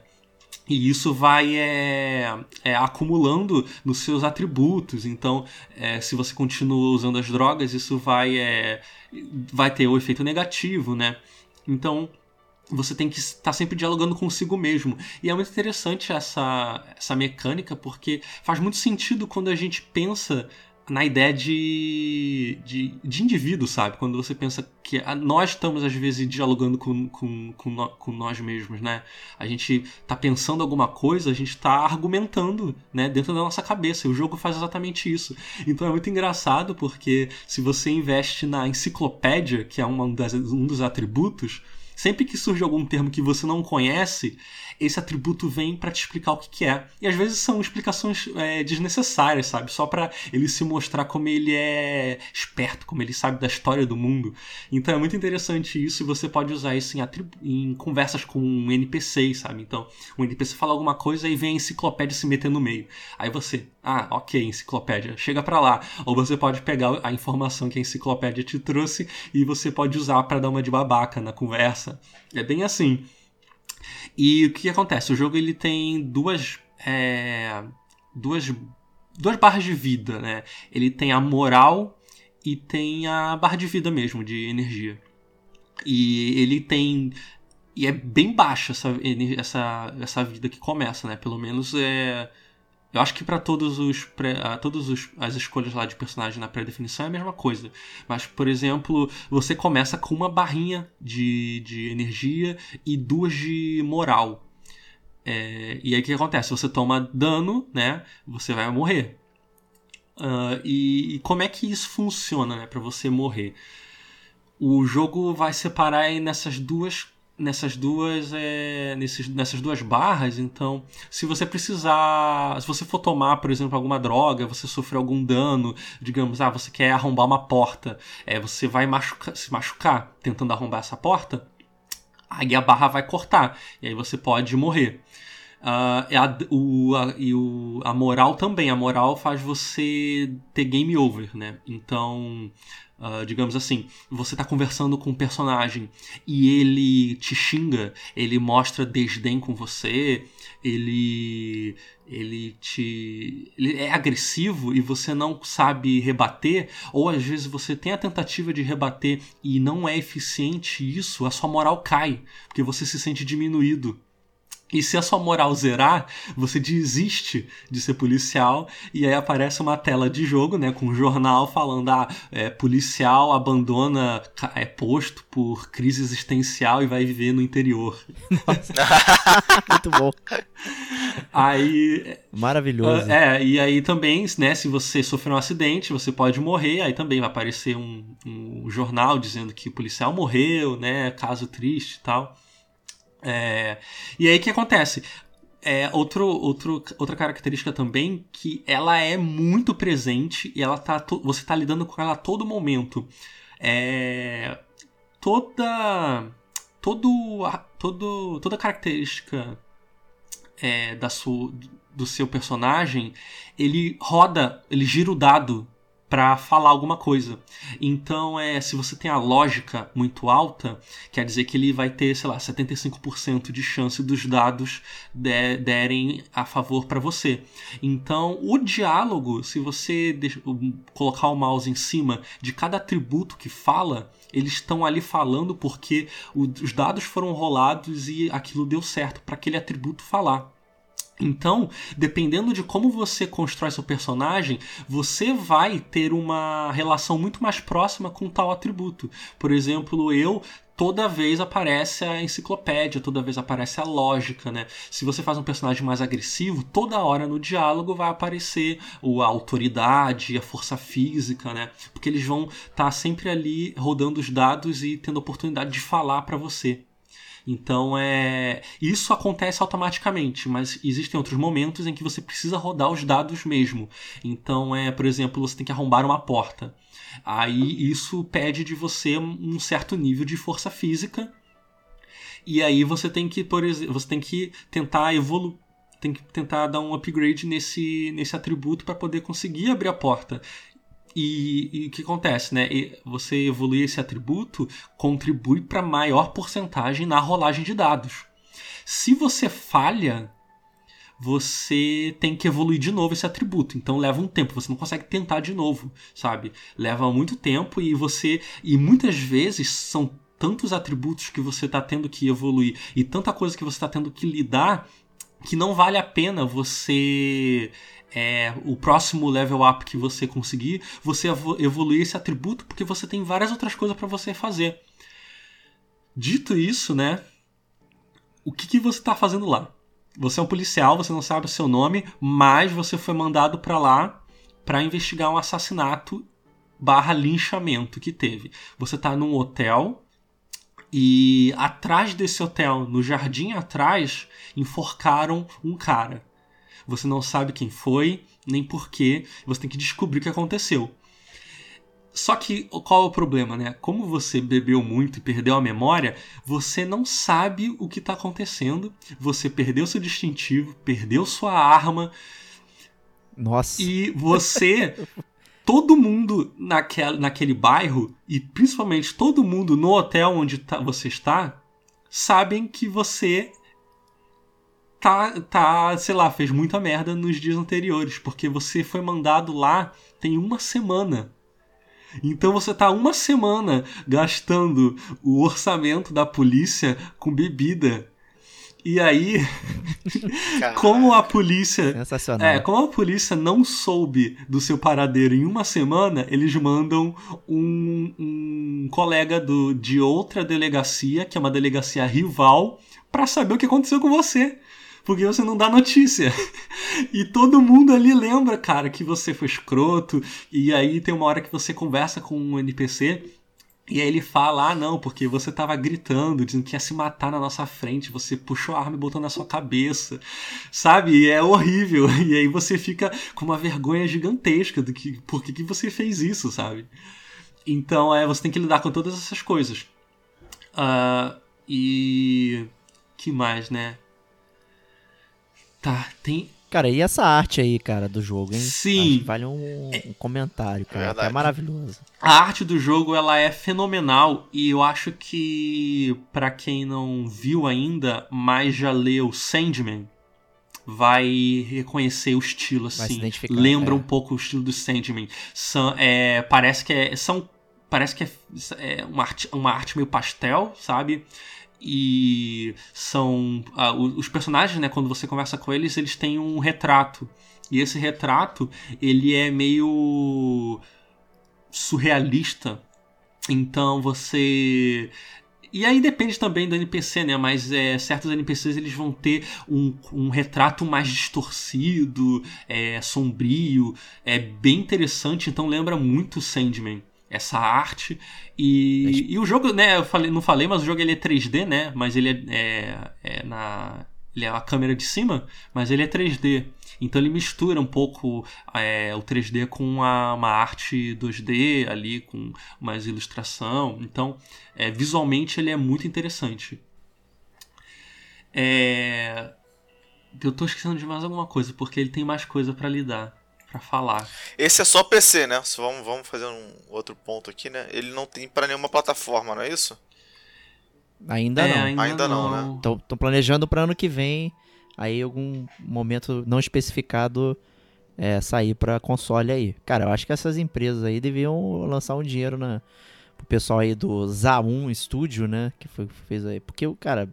E isso vai é, é, acumulando nos seus atributos. Então, é, se você continua usando as drogas, isso vai, é, vai ter o efeito negativo, né? Então, você tem que estar sempre dialogando consigo mesmo. E é muito interessante essa, essa mecânica, porque faz muito sentido quando a gente pensa na ideia de, de, de indivíduo, sabe? Quando você pensa que nós estamos, às vezes, dialogando com, com, com, com nós mesmos, né? A gente está pensando alguma coisa, a gente está argumentando, né? Dentro da nossa cabeça. E o jogo faz exatamente isso. Então é muito engraçado, porque se você investe na enciclopédia, que é uma das, um dos atributos, sempre que surge algum termo que você não conhece, esse atributo vem para te explicar o que, que, é. E às vezes são explicações é, desnecessárias, sabe? Só para ele se mostrar como ele é esperto, como ele sabe da história do mundo. Então é muito interessante isso e você pode usar isso em, em conversas com um NPC, sabe? Então, um NPC fala alguma coisa e vem a enciclopédia se meter no meio. Aí você, ah, ok, enciclopédia, chega para lá. Ou você pode pegar a informação que a enciclopédia te trouxe e você pode usar para dar uma de babaca na conversa. É bem assim. E o que acontece? O jogo ele tem duas. É, duas, duas barras de vida, né? Ele tem a moral e tem a barra de vida mesmo, de energia. E ele tem. E é bem baixa essa, essa, essa vida que começa, né? Pelo menos é eu acho que para todos os pré, todas as escolhas lá de personagem na pré-definição é a mesma coisa. Mas, por exemplo, você começa com uma barrinha de, de energia e duas de moral. É, e aí o que acontece? Você toma dano, né? Você vai morrer. Uh, e, e, como é que isso funciona, né? Para você morrer? O jogo vai separar nessas duas nessas duas é, nesses, nessas duas barras então se você precisar se você for tomar por exemplo alguma droga você sofrer algum dano digamos ah você quer arrombar uma porta é você vai machucar, se machucar tentando arrombar essa porta aí a barra vai cortar e aí você pode morrer Uh, a, o, a, e o, a moral também. A moral faz você ter game over, né? Então, Uh, digamos assim, você está conversando com um personagem e ele te xinga, ele mostra desdém com você, ele ele te ele é agressivo e você não sabe rebater, ou às vezes você tem a tentativa de rebater e não é eficiente isso, a sua moral cai, porque você se sente diminuído. E se a sua moral zerar, você desiste de ser policial e aí aparece uma tela de jogo, né, com um jornal falando ah, é, policial abandona é posto por crise existencial e vai viver no interior. [laughs] Muito bom. Aí maravilhoso. É, e aí também, né, se você sofrer um acidente, você pode morrer, aí também vai aparecer um, um jornal dizendo que o policial morreu, né, caso triste e tal. É, e aí o que acontece? É, outro, outro, outra característica também que ela é muito presente e ela tá, você está lidando com ela a todo momento. É, toda, todo, todo, toda característica é, da sua, do seu personagem, ele roda, ele gira o dado para falar alguma coisa. Então, é, se você tem a lógica muito alta, quer dizer que ele vai ter, sei lá, 75% de chance dos dados de, derem a favor para você. Então, o diálogo, se você colocar o mouse em cima de cada atributo que fala, eles estão ali falando porque os dados foram rolados e aquilo deu certo para aquele atributo falar. Então, dependendo de como você constrói seu personagem, você vai ter uma relação muito mais próxima com tal atributo. Por exemplo, eu toda vez aparece a enciclopédia, toda vez aparece a lógica, né? Se você faz um personagem mais agressivo, toda hora no diálogo vai aparecer a autoridade, a força física, né? Porque eles vão estar tá sempre ali rodando os dados e tendo a oportunidade de falar para você. Então é isso acontece automaticamente, mas existem outros momentos em que você precisa rodar os dados mesmo. Então é, por exemplo, você tem que arrombar uma porta. Aí isso pede de você um certo nível de força física. E aí você tem que, por exemplo, você tem que tentar evoluir tem que tentar dar um upgrade nesse, nesse atributo para poder conseguir abrir a porta. E, o que acontece, né? Você evoluir esse atributo contribui para maior porcentagem na rolagem de dados. Se você falha você tem que evoluir de novo esse atributo. Então leva um tempo, você não consegue tentar de novo, sabe? Leva muito tempo e você. E muitas vezes são tantos atributos que você está tendo que evoluir e tanta coisa que você está tendo que lidar que não vale a pena você é, o próximo level up que você conseguir, você evoluir esse atributo porque você tem várias outras coisas para você fazer. Dito isso, né? O que, que você está fazendo lá? Você é um policial, você não sabe o seu nome, mas você foi mandado para lá para investigar um assassinato barra linchamento que teve. Você está num hotel e atrás desse hotel, no jardim atrás, enforcaram um cara. Você não sabe quem foi, nem porquê, você tem que descobrir o que aconteceu. Só que qual é o problema, né? Como você bebeu muito e perdeu a memória, você não sabe o que está acontecendo. Você perdeu seu distintivo, perdeu sua arma. Nossa. E você [laughs] todo mundo naquele, naquele bairro, e principalmente todo mundo no hotel onde tá, você está, sabem que você tá, tá, sei lá, fez muita merda nos dias anteriores, porque você foi mandado lá tem uma semana. Então você tá uma semana gastando o orçamento da polícia com bebida e aí, [laughs] como a polícia. Sensacional. É, como a polícia não soube do seu paradeiro em uma semana, eles mandam um, um colega do, de outra delegacia, que é uma delegacia rival, para saber o que aconteceu com você. Porque você não dá notícia. [laughs] E todo mundo ali lembra, cara, que você foi escroto. E aí tem uma hora que você conversa com um NPC e aí ele fala: Ah, não, porque você tava gritando, dizendo que ia se matar na nossa frente, você puxou a arma e botou na sua cabeça, sabe? E é horrível. [laughs] E aí você fica com uma vergonha gigantesca do que por que, que você fez isso, sabe? Então é, você tem que lidar com todas essas coisas. Uh, e. que mais, né? Tá, tem. Cara, e essa arte aí, cara, do jogo, hein? Sim. vale um, um comentário, cara. Que é maravilhoso. A arte do jogo, ela é fenomenal e eu acho que para quem não viu ainda, mas já leu Sandman, vai reconhecer o estilo assim. Lembra é. um pouco o estilo do Sandman. São, é, parece que é, são parece que é, é uma, arte, uma arte meio pastel, sabe? E são ah, os personagens, né, quando você conversa com eles, eles têm um retrato. E esse retrato, ele é meio surrealista. Então você e aí depende também do NPC, né? Mas é, certos NPCs eles vão ter um, um retrato mais distorcido, é, sombrio, é bem interessante. Então lembra muito Sandman essa arte. E, e o jogo, né, eu falei, não falei, mas o jogo ele é 3D, né? Mas ele é, é, é, na. Ele é a câmera de cima, mas ele é 3D. Então ele mistura um pouco é, o 3D com a, uma arte 2D ali, com mais ilustração. Então, é, visualmente ele é muito interessante. É... Eu tô esquecendo de mais alguma coisa, porque ele tem mais coisa para lidar para falar. Esse é só PC, né? Vamos, vamos fazer um outro ponto aqui, né? Ele não tem para nenhuma plataforma, não é isso? Ainda é, não. Ainda, ainda não, não, né? Tô, tô planejando para ano que vem, aí algum momento não especificado é, sair para console aí. Cara, eu acho que essas empresas aí deviam lançar um dinheiro na pro pessoal aí do ZA1 Studio, né, que foi fez aí, porque o cara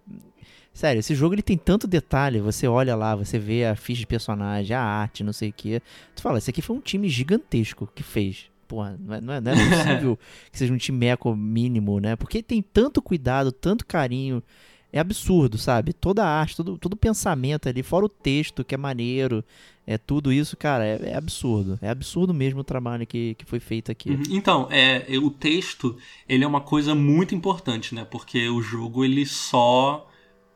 Sério, esse jogo ele tem tanto detalhe. Você olha lá, você vê a ficha de personagem, a arte, não sei o que. Tu fala, esse aqui foi um time gigantesco que fez. Porra, não é, não é, não é possível [laughs] que seja um time eco mínimo, né? Porque tem tanto cuidado, tanto carinho. É absurdo, sabe? Toda a arte, todo, todo o pensamento ali, fora o texto, que é maneiro. É tudo isso, cara, é, é absurdo. É absurdo mesmo o trabalho que, que foi feito aqui. Uhum. Então, é, o texto, ele é uma coisa muito importante, né? Porque o jogo, ele só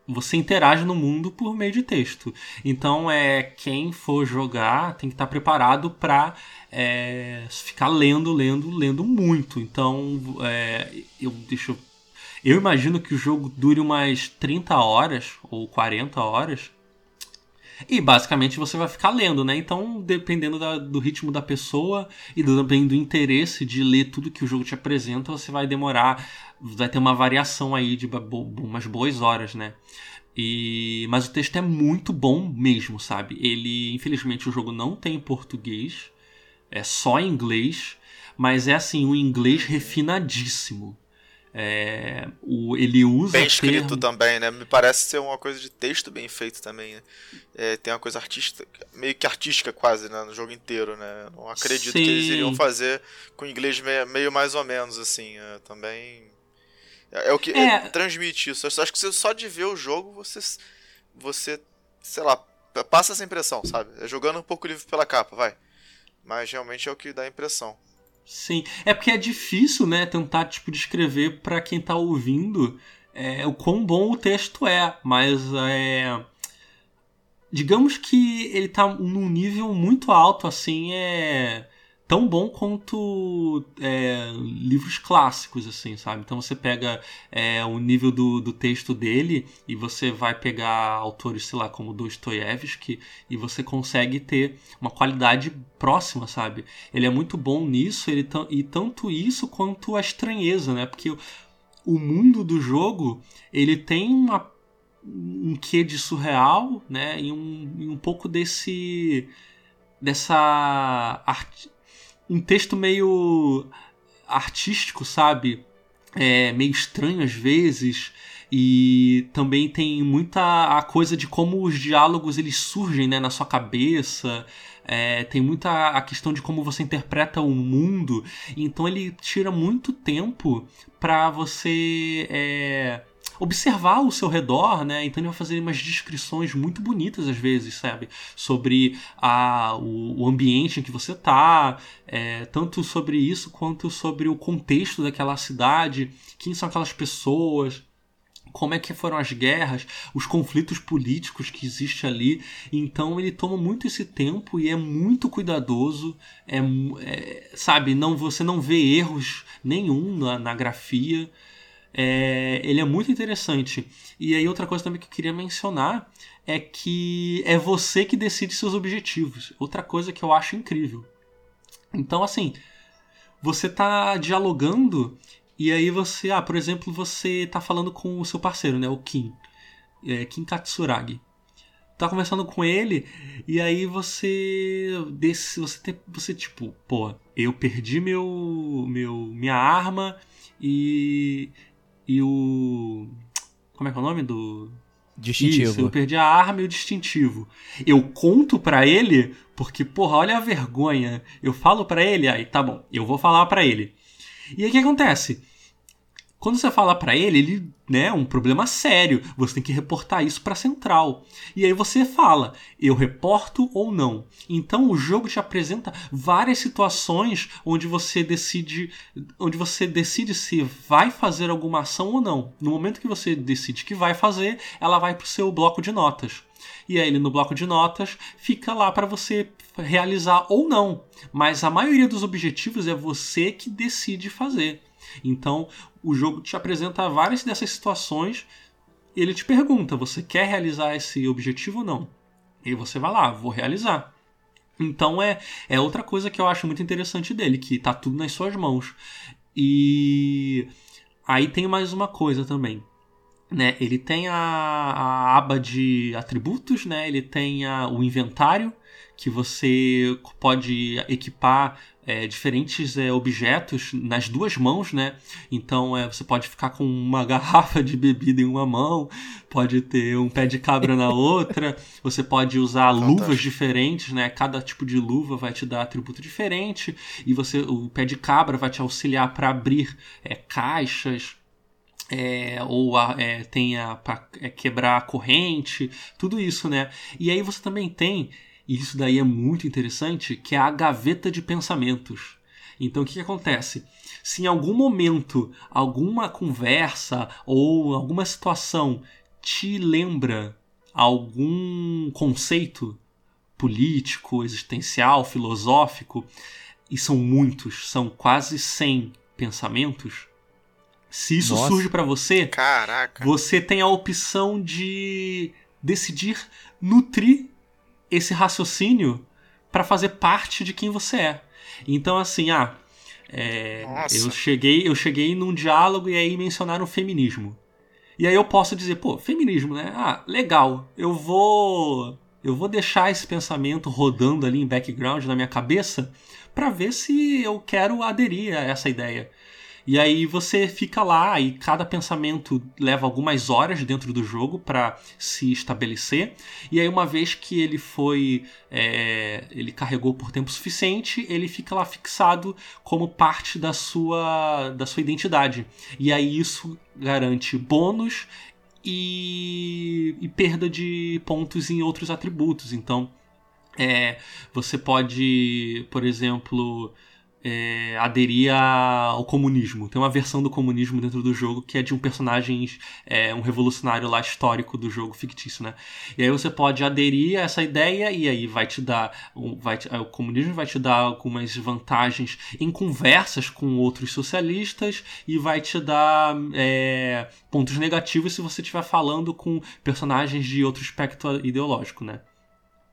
você interage no mundo por meio de texto. Então, é quem for jogar tem que estar preparado para é, ficar lendo, lendo, lendo muito. Então, é, eu deixa eu, eu imagino que o jogo dure umas 30 horas ou 40 horas. E basicamente você vai ficar lendo, né? Então, dependendo da, do ritmo da pessoa e também do interesse de ler tudo que o jogo te apresenta, você vai demorar, vai ter uma variação aí de umas boas horas, né? E mas o texto é muito bom mesmo, sabe? Ele, infelizmente, o jogo não tem em português, é só inglês, mas é assim um inglês refinadíssimo. É, o, ele usa Bem escrito termo- também, né? Me parece ser uma coisa de texto bem feito também, né? É, tem uma coisa artística, meio que artística quase, né? No jogo inteiro, né? Não acredito que eles Sim. iriam fazer com inglês meio, meio mais ou menos, assim. é, também. É, o que É. é, transmite isso. Eu acho que você, só de ver o jogo, você. Você. Sei lá, passa essa impressão, sabe? É jogando um pouco o livro pela capa, vai. Mas realmente é o que dá a impressão. Sim, é porque é difícil, né, tentar tipo descrever pra quem tá ouvindo é, o quão bom o texto é, mas é digamos que ele tá num nível muito alto, assim, é tão bom quanto é, livros clássicos, assim, sabe? Então você pega é, o nível do, do texto dele e você vai pegar autores, sei lá, como Dostoiévski e você consegue ter uma qualidade próxima, sabe? Ele é muito bom nisso, ele e tanto isso quanto a estranheza, né? Porque o, o mundo do jogo, ele tem uma, um quê de surreal, né? E um, e um pouco desse... dessa... arte- um texto meio artístico, sabe? É, meio estranho às vezes. E também tem muita a coisa de como os diálogos eles surgem né, na sua cabeça. É, tem muita a questão de como você interpreta o mundo. Então ele tira muito tempo para você é, observar o seu redor, né? Então ele vai fazer umas descrições muito bonitas às vezes, sabe? Sobre a, o, o ambiente em que você tá, é, tanto sobre isso quanto sobre o contexto daquela cidade, quem são aquelas pessoas, como é que foram as guerras, os conflitos políticos que existem ali. Então ele toma muito esse tempo e é muito cuidadoso, é, é, sabe? Não você não vê erros nenhum na, na grafia. É, ele é muito interessante. E aí outra coisa também que eu queria mencionar é que é você que decide seus objetivos. Outra coisa que eu acho incrível. Então assim, você tá dialogando e aí você, ah, por exemplo, você tá falando com o seu parceiro, né, o Kim, é, Kim Katsuragi. Tá conversando com ele e aí você desse, você tem, você tipo, pô, eu perdi meu meu minha arma e e o como é que é o nome do Distintivo. isso, eu perdi a arma e o distintivo. Eu conto pra ele, porque, porra, olha a vergonha. Eu falo pra ele, aí tá bom, eu vou falar pra ele. E aí o que acontece? Quando você fala pra ele, ele, né, um problema sério. Você tem que reportar isso pra central. E aí você fala, eu reporto ou não. Então o jogo te apresenta várias situações onde você decide, onde você decide se vai fazer alguma ação ou não. No momento que você decide que vai fazer, ela vai pro seu bloco de notas. E aí ele no bloco de notas fica lá para você realizar ou não. Mas a maioria dos objetivos é você que decide fazer. Então, o jogo te apresenta várias dessas situações ele te pergunta: você quer realizar esse objetivo ou não? E você vai lá, vou realizar. Então é, é outra coisa que eu acho muito interessante dele, que tá tudo nas suas mãos. E aí tem mais uma coisa também. Né? Ele tem a, a aba de atributos, né? ele tem a- o inventário, que você pode equipar é, diferentes é, objetos nas duas mãos, né? Então é, você pode ficar com uma [laughs] garrafa de bebida em uma mão, pode ter um pé de cabra na outra, [laughs] você pode usar Fantástico. luvas diferentes, né? Cada tipo de luva vai te dar atributo diferente e você o pé de cabra vai te auxiliar para abrir é, caixas. é, ou a, é, tem a, pra, é, quebrar a corrente, tudo isso, né? E aí você também tem e isso daí é muito interessante, que é a gaveta de pensamentos. Então o que, que acontece? Se em algum momento alguma conversa ou alguma situação te lembra algum conceito político, existencial, filosófico, e são muitos, são quase 100 pensamentos. Se isso Nossa. surge para você, Caraca. você tem a opção de decidir nutrir esse raciocínio para fazer parte de quem você é. Então, assim, ah, é, eu cheguei, eu cheguei num diálogo e aí mencionaram o feminismo. E aí eu posso dizer, pô, feminismo, né? Ah, legal. Eu vou eu vou deixar esse pensamento rodando ali em background na minha cabeça para ver se eu quero aderir a essa ideia. E aí você fica lá e cada pensamento leva algumas horas dentro do jogo para se estabelecer. E aí uma vez que ele foi, é, ele carregou por tempo suficiente, ele fica lá fixado como parte da sua da sua identidade. E aí isso garante bônus e, e perda de pontos em outros atributos. Então é, você pode, por exemplo, é, aderir ao comunismo. Tem uma versão do comunismo dentro do jogo que é de um personagem, é, um revolucionário lá histórico do jogo fictício, né? E aí você pode aderir a essa ideia e aí vai te dar, vai te, o comunismo vai te dar algumas vantagens em conversas com outros socialistas e vai te dar é, pontos negativos se você estiver falando com personagens de outro espectro ideológico, né?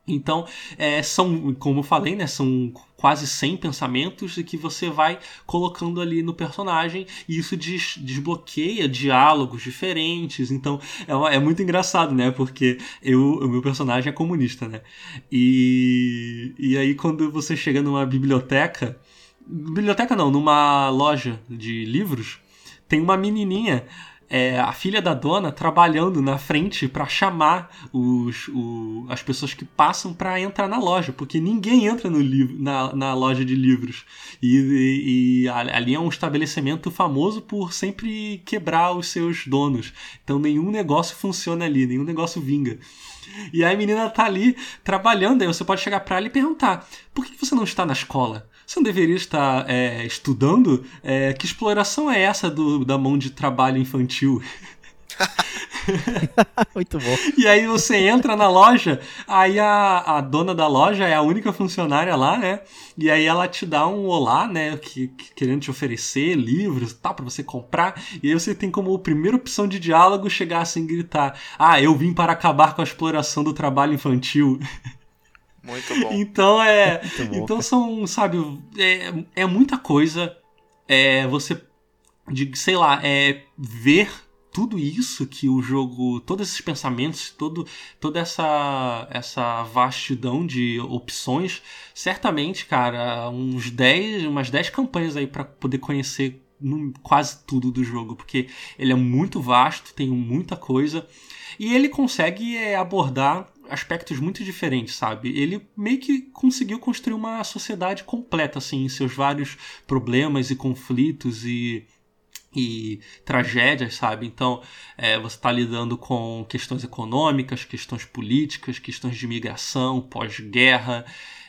Então, é, são, como eu falei, né, são quase 100 pensamentos que você vai colocando ali no personagem e isso des desbloqueia diálogos diferentes. Então, é, é, muito engraçado, né? Porque eu, o meu personagem é comunista, né? E, e aí, quando você chega numa biblioteca, biblioteca não, numa loja de livros, tem uma menininha é, a filha da dona trabalhando na frente para chamar os, o, as pessoas que passam para entrar na loja, porque ninguém entra no livro, na, na loja de livros. E, e, e, ali é um estabelecimento famoso por sempre quebrar os seus donos. Então nenhum negócio funciona ali, nenhum negócio vinga. E aí a menina tá ali trabalhando, aí você pode chegar para ela e perguntar: por que você não está na escola? Você não deveria estar é, estudando? É, que exploração é essa do, da mão de trabalho infantil? [laughs] Muito bom. E aí você entra na loja, aí a, a dona da loja é a única funcionária lá, né? E aí ela te dá um olá, né? Que, que querendo te oferecer livros e tal, pra você comprar. E aí você tem como primeira opção de diálogo chegar assim e gritar: Ah, eu vim para acabar com a exploração do trabalho infantil. [laughs] Muito bom. Então é. Bom. Então são, sabe, é, é muita coisa. É você, de, sei lá, é ver tudo isso que o jogo, todos esses pensamentos, todo, toda essa, essa vastidão de opções, certamente, cara, uns 10, umas 10 campanhas aí para poder conhecer quase tudo do jogo, porque ele é muito vasto, tem muita coisa, e ele consegue é, abordar aspectos muito diferentes, sabe? Ele meio que conseguiu construir uma sociedade completa, assim, em seus vários problemas e conflitos e e tragédias, sabe? Então, é, você está lidando com questões econômicas, questões políticas, questões de migração, pós-guerra,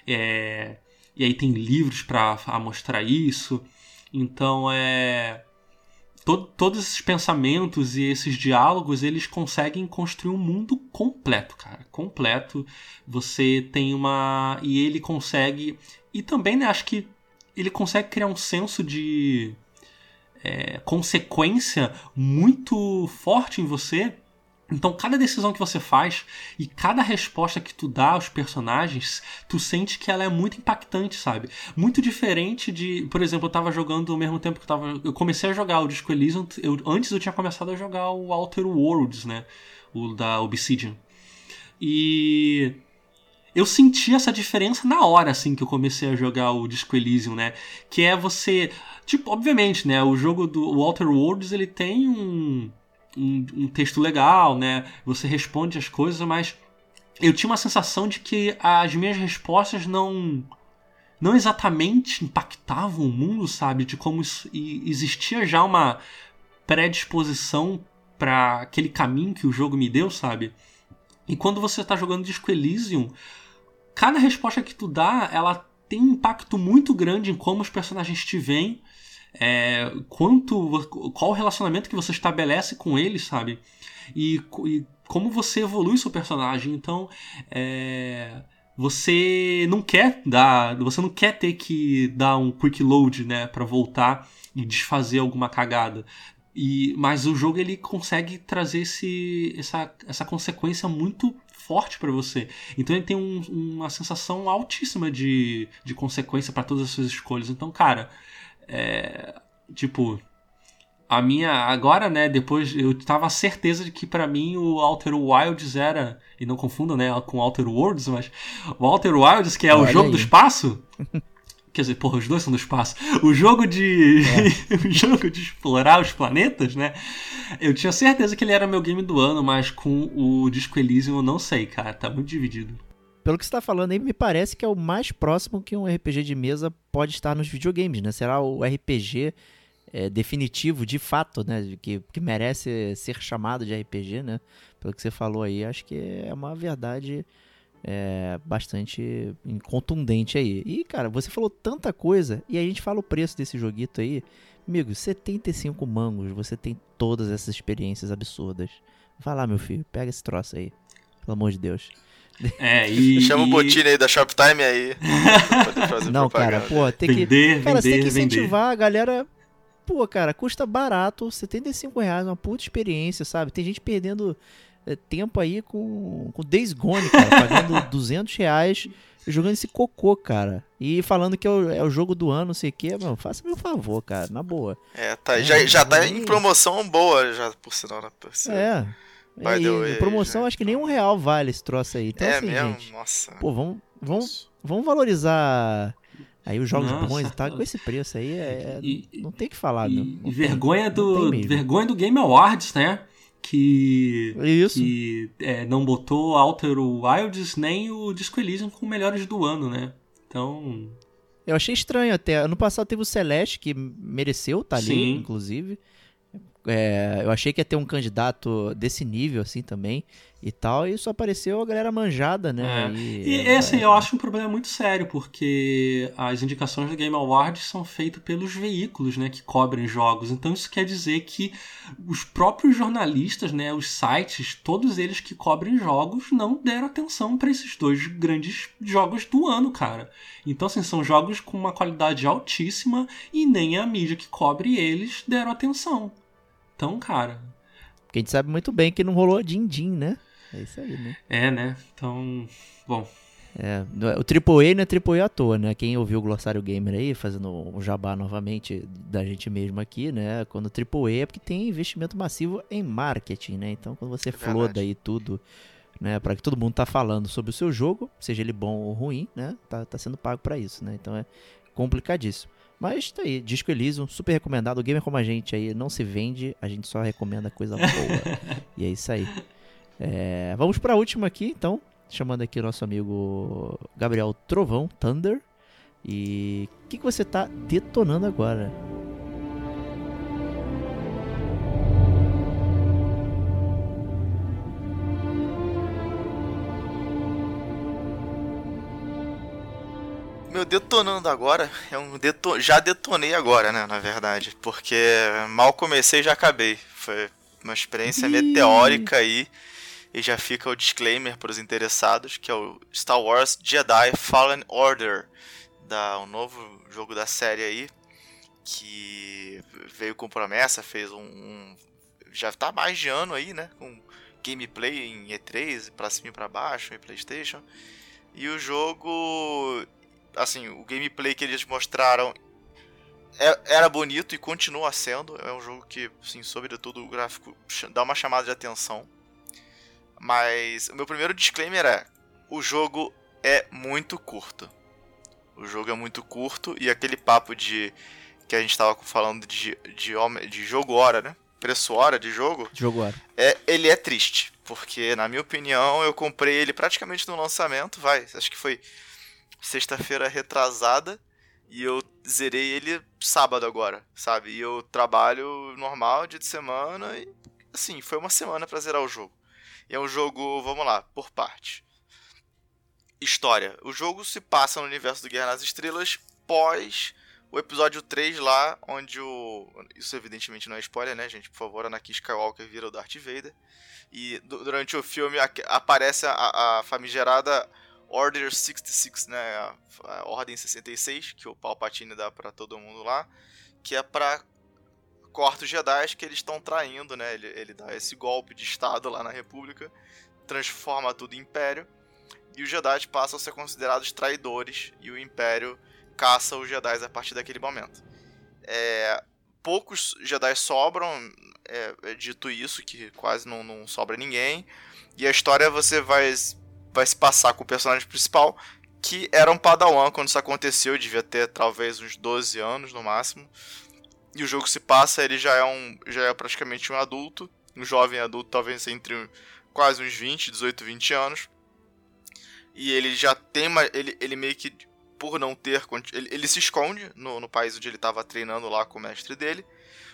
é, e aí tem livros para mostrar isso. Então, é todos esses pensamentos e esses diálogos, eles conseguem construir um mundo completo, cara. Completo. Você tem uma. E ele consegue. E também, né, acho que ele consegue criar um senso de é, consequência muito forte em você então, cada decisão que você faz e cada resposta que tu dá aos personagens, tu sente que ela é muito impactante, sabe? Muito diferente de, por exemplo, eu tava jogando ao mesmo tempo que eu tava, eu comecei a jogar o Disco Elysium, eu, antes eu tinha começado a jogar o Outer Worlds, né? O da Obsidian. E eu senti essa diferença na hora assim que eu comecei a jogar o Disco Elysium, né? Que é você, tipo, obviamente, né, o jogo do Outer Worlds, ele tem um um, um texto legal, né? Você responde as coisas, mas eu tinha uma sensação de que as minhas respostas não não exatamente impactavam o mundo, sabe? De como isso, existia já uma predisposição para aquele caminho que o jogo me deu, sabe? E quando você está jogando Disco Elysium, cada resposta que tu dá, ela tem um impacto muito grande em como os personagens te veem é, quanto qual o relacionamento que você estabelece com ele, sabe? E, e como você evolui seu personagem. Então, é, você não quer dar, você não quer ter que dar um quick load, né, para voltar e desfazer alguma cagada. E, mas o jogo ele consegue trazer esse, essa, essa consequência muito forte para você. Então ele tem um, uma sensação altíssima de, de consequência para todas as suas escolhas. Então, cara, é, tipo, A minha, agora, né, depois eu tava certeza de que pra mim o Outer Wilds era, e não confunda, né, com Outer Worlds, mas o Outer Wilds, que é Olha o jogo aí. do espaço, [laughs] quer dizer, porra, os dois são do espaço, o jogo de, É. [laughs] o jogo de explorar os planetas, né, eu tinha certeza que ele era meu game do ano, mas com o Disco Elysium eu não sei, cara, tá muito dividido. Pelo que você tá falando aí, me parece que é o mais próximo que um RPG de mesa pode estar nos videogames, né? Será o RPG é, definitivo, de fato, né? Que, que merece ser chamado de RPG, né? Pelo que você falou aí, acho que é uma verdade é, bastante contundente aí. E, cara, você falou tanta coisa e a gente fala o preço desse joguito aí. Amigo, 75 mangos, você tem todas essas experiências absurdas. Vai lá, meu filho, pega esse troço aí. Pelo amor de Deus. É, e... [laughs] Chama o Botini aí da Shoptime aí. pra poder fazer [laughs] Não, cara, pô, tem que. Vender, Cara, você tem vender, que vender. incentivar a galera. Pô, cara, custa barato, 75 reais, uma puta experiência, sabe? Tem gente perdendo é, tempo aí com, com Days Gone, cara, pagando [laughs] 200 reais jogando esse cocô, cara. E falando que é o, é o jogo do ano, não sei o quê, mano, faça meu favor, cara, na boa. É, tá, já, já tá aí. em promoção boa, já, por sinal, né? Por sinal. É. By É, the way, e promoção, gente. acho que nem um real vale esse troço aí. Então, é assim, mesmo? gente, Nossa. pô, vamos, vamos, vamos valorizar aí os jogos Nossa. bons e tal. Com esse preço aí, é, E- não tem o que falar, E, não. e tem- vergonha do tem mesmo. vergonha do Game Awards, né? Que Isso. que é, não botou Outer Wilds nem o Disco Elysium como melhores do ano, né? Então, Eu achei estranho até. Ano passado teve o Celeste, que mereceu estar ali, Sim. inclusive. É, eu achei que ia ter um candidato desse nível, assim, também. E tal. E só apareceu a galera manjada, né? É. E, E é, esse eu acho um problema muito sério, porque as indicações do Game Awards são feitas pelos veículos né, que cobrem jogos. Então isso quer dizer que os próprios jornalistas, né, os sites, todos eles que cobrem jogos, não deram atenção para esses dois grandes jogos do ano, cara. Então, assim, são jogos com uma qualidade altíssima e nem a mídia que cobre eles deram atenção. Então, cara, Porque a gente sabe muito bem que não rolou din-din, né? É isso aí, né? é, né? Então, bom. É, é- o AAA não é AAA à toa, né? Quem ouviu o Glossário Gamer aí, fazendo um jabá novamente da gente mesmo aqui, né? Quando AAA é porque tem investimento massivo em marketing, né? Então, quando você verdade. floda aí tudo, né? Para que todo mundo tá falando sobre o seu jogo, seja ele bom ou ruim, né? Tá, tá sendo pago pra isso, né? Então é complicadíssimo. Mas tá aí, Disco Elysium, super recomendado. O gamer como a gente aí não se vende, a gente só recomenda coisa boa. [laughs] e é isso aí. É, vamos pra última aqui, então. Chamando aqui o nosso amigo Gabriel Trovão, Thunder. E o que, que você tá detonando agora? Meu detonando agora é um já detonei agora, né, na verdade, porque mal comecei e já acabei. Foi uma experiência meteórica aí. E já fica o disclaimer para os interessados, que é o Star Wars Jedi Fallen Order, da um novo jogo da série aí, que veio com promessa, fez um, um- já tá há mais de ano aí, né, com gameplay em E3, pra cima e pra baixo, em PlayStation. E o jogo assim, o gameplay que eles mostraram é- era bonito e continua sendo. É um jogo que, assim, sobretudo o gráfico dá uma chamada de atenção. Mas o meu primeiro disclaimer é: o jogo é muito curto. O jogo é muito curto e aquele papo de que a gente tava falando de, de, de jogo hora, né? Preço hora de jogo. Jogo agora. É, ele é triste, porque na minha opinião eu comprei ele praticamente no lançamento, vai, acho que foi sexta-feira retrasada e eu zerei ele sábado agora, sabe? E eu trabalho normal, dia de semana e assim, foi uma semana pra zerar o jogo. E é um jogo, vamos lá, por parte. História. O jogo se passa no universo do Guerra nas Estrelas pós o episódio 3 lá, onde o. Isso evidentemente não é spoiler, né, gente? Por favor, Anakin Skywalker vira o Darth Vader. E du- durante o filme aparece a, a famigerada Order 66, né? A, a Ordem 66, que o Palpatine dá pra todo mundo lá. Que é pra cortos Jedi que eles estão traindo, né? Ele, ele dá esse golpe de Estado lá na República, transforma tudo em Império. E os Jedi passam a ser considerados traidores e o Império caça os Jedi a partir daquele momento. É, poucos Jedi sobram, é, é dito isso, que quase não, não sobra ninguém. E a história você vai, vai se passar com o personagem principal, que era um padawan quando isso aconteceu, devia ter talvez uns 12 anos no máximo. E o jogo se passa, ele já é um já é praticamente um adulto, um jovem adulto, talvez entre quase uns 20, 18, 20 anos. E ele já tem uma, ele, ele meio que por não ter ele, ele se esconde no, no país onde ele estava treinando lá com o mestre dele.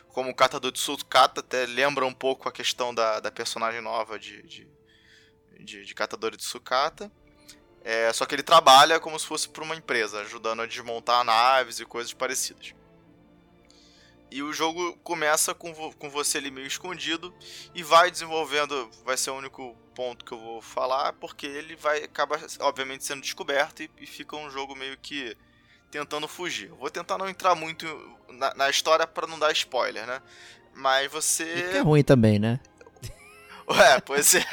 Como catador de sucata, até lembra um pouco a questão da, da personagem nova de, de, de, de catador de sucata. É, só que ele trabalha como se fosse para uma empresa, ajudando a desmontar naves e coisas parecidas. E o jogo começa com, vo com você ali meio escondido e vai desenvolvendo. Vai ser o único ponto que eu vou falar, porque ele vai acabar, obviamente, sendo descoberto e, e fica um jogo meio que tentando fugir. Eu vou tentar não entrar muito na, na história para não dar spoiler, né? Mas você. E que é ruim também, né? [laughs] Ué, pois é.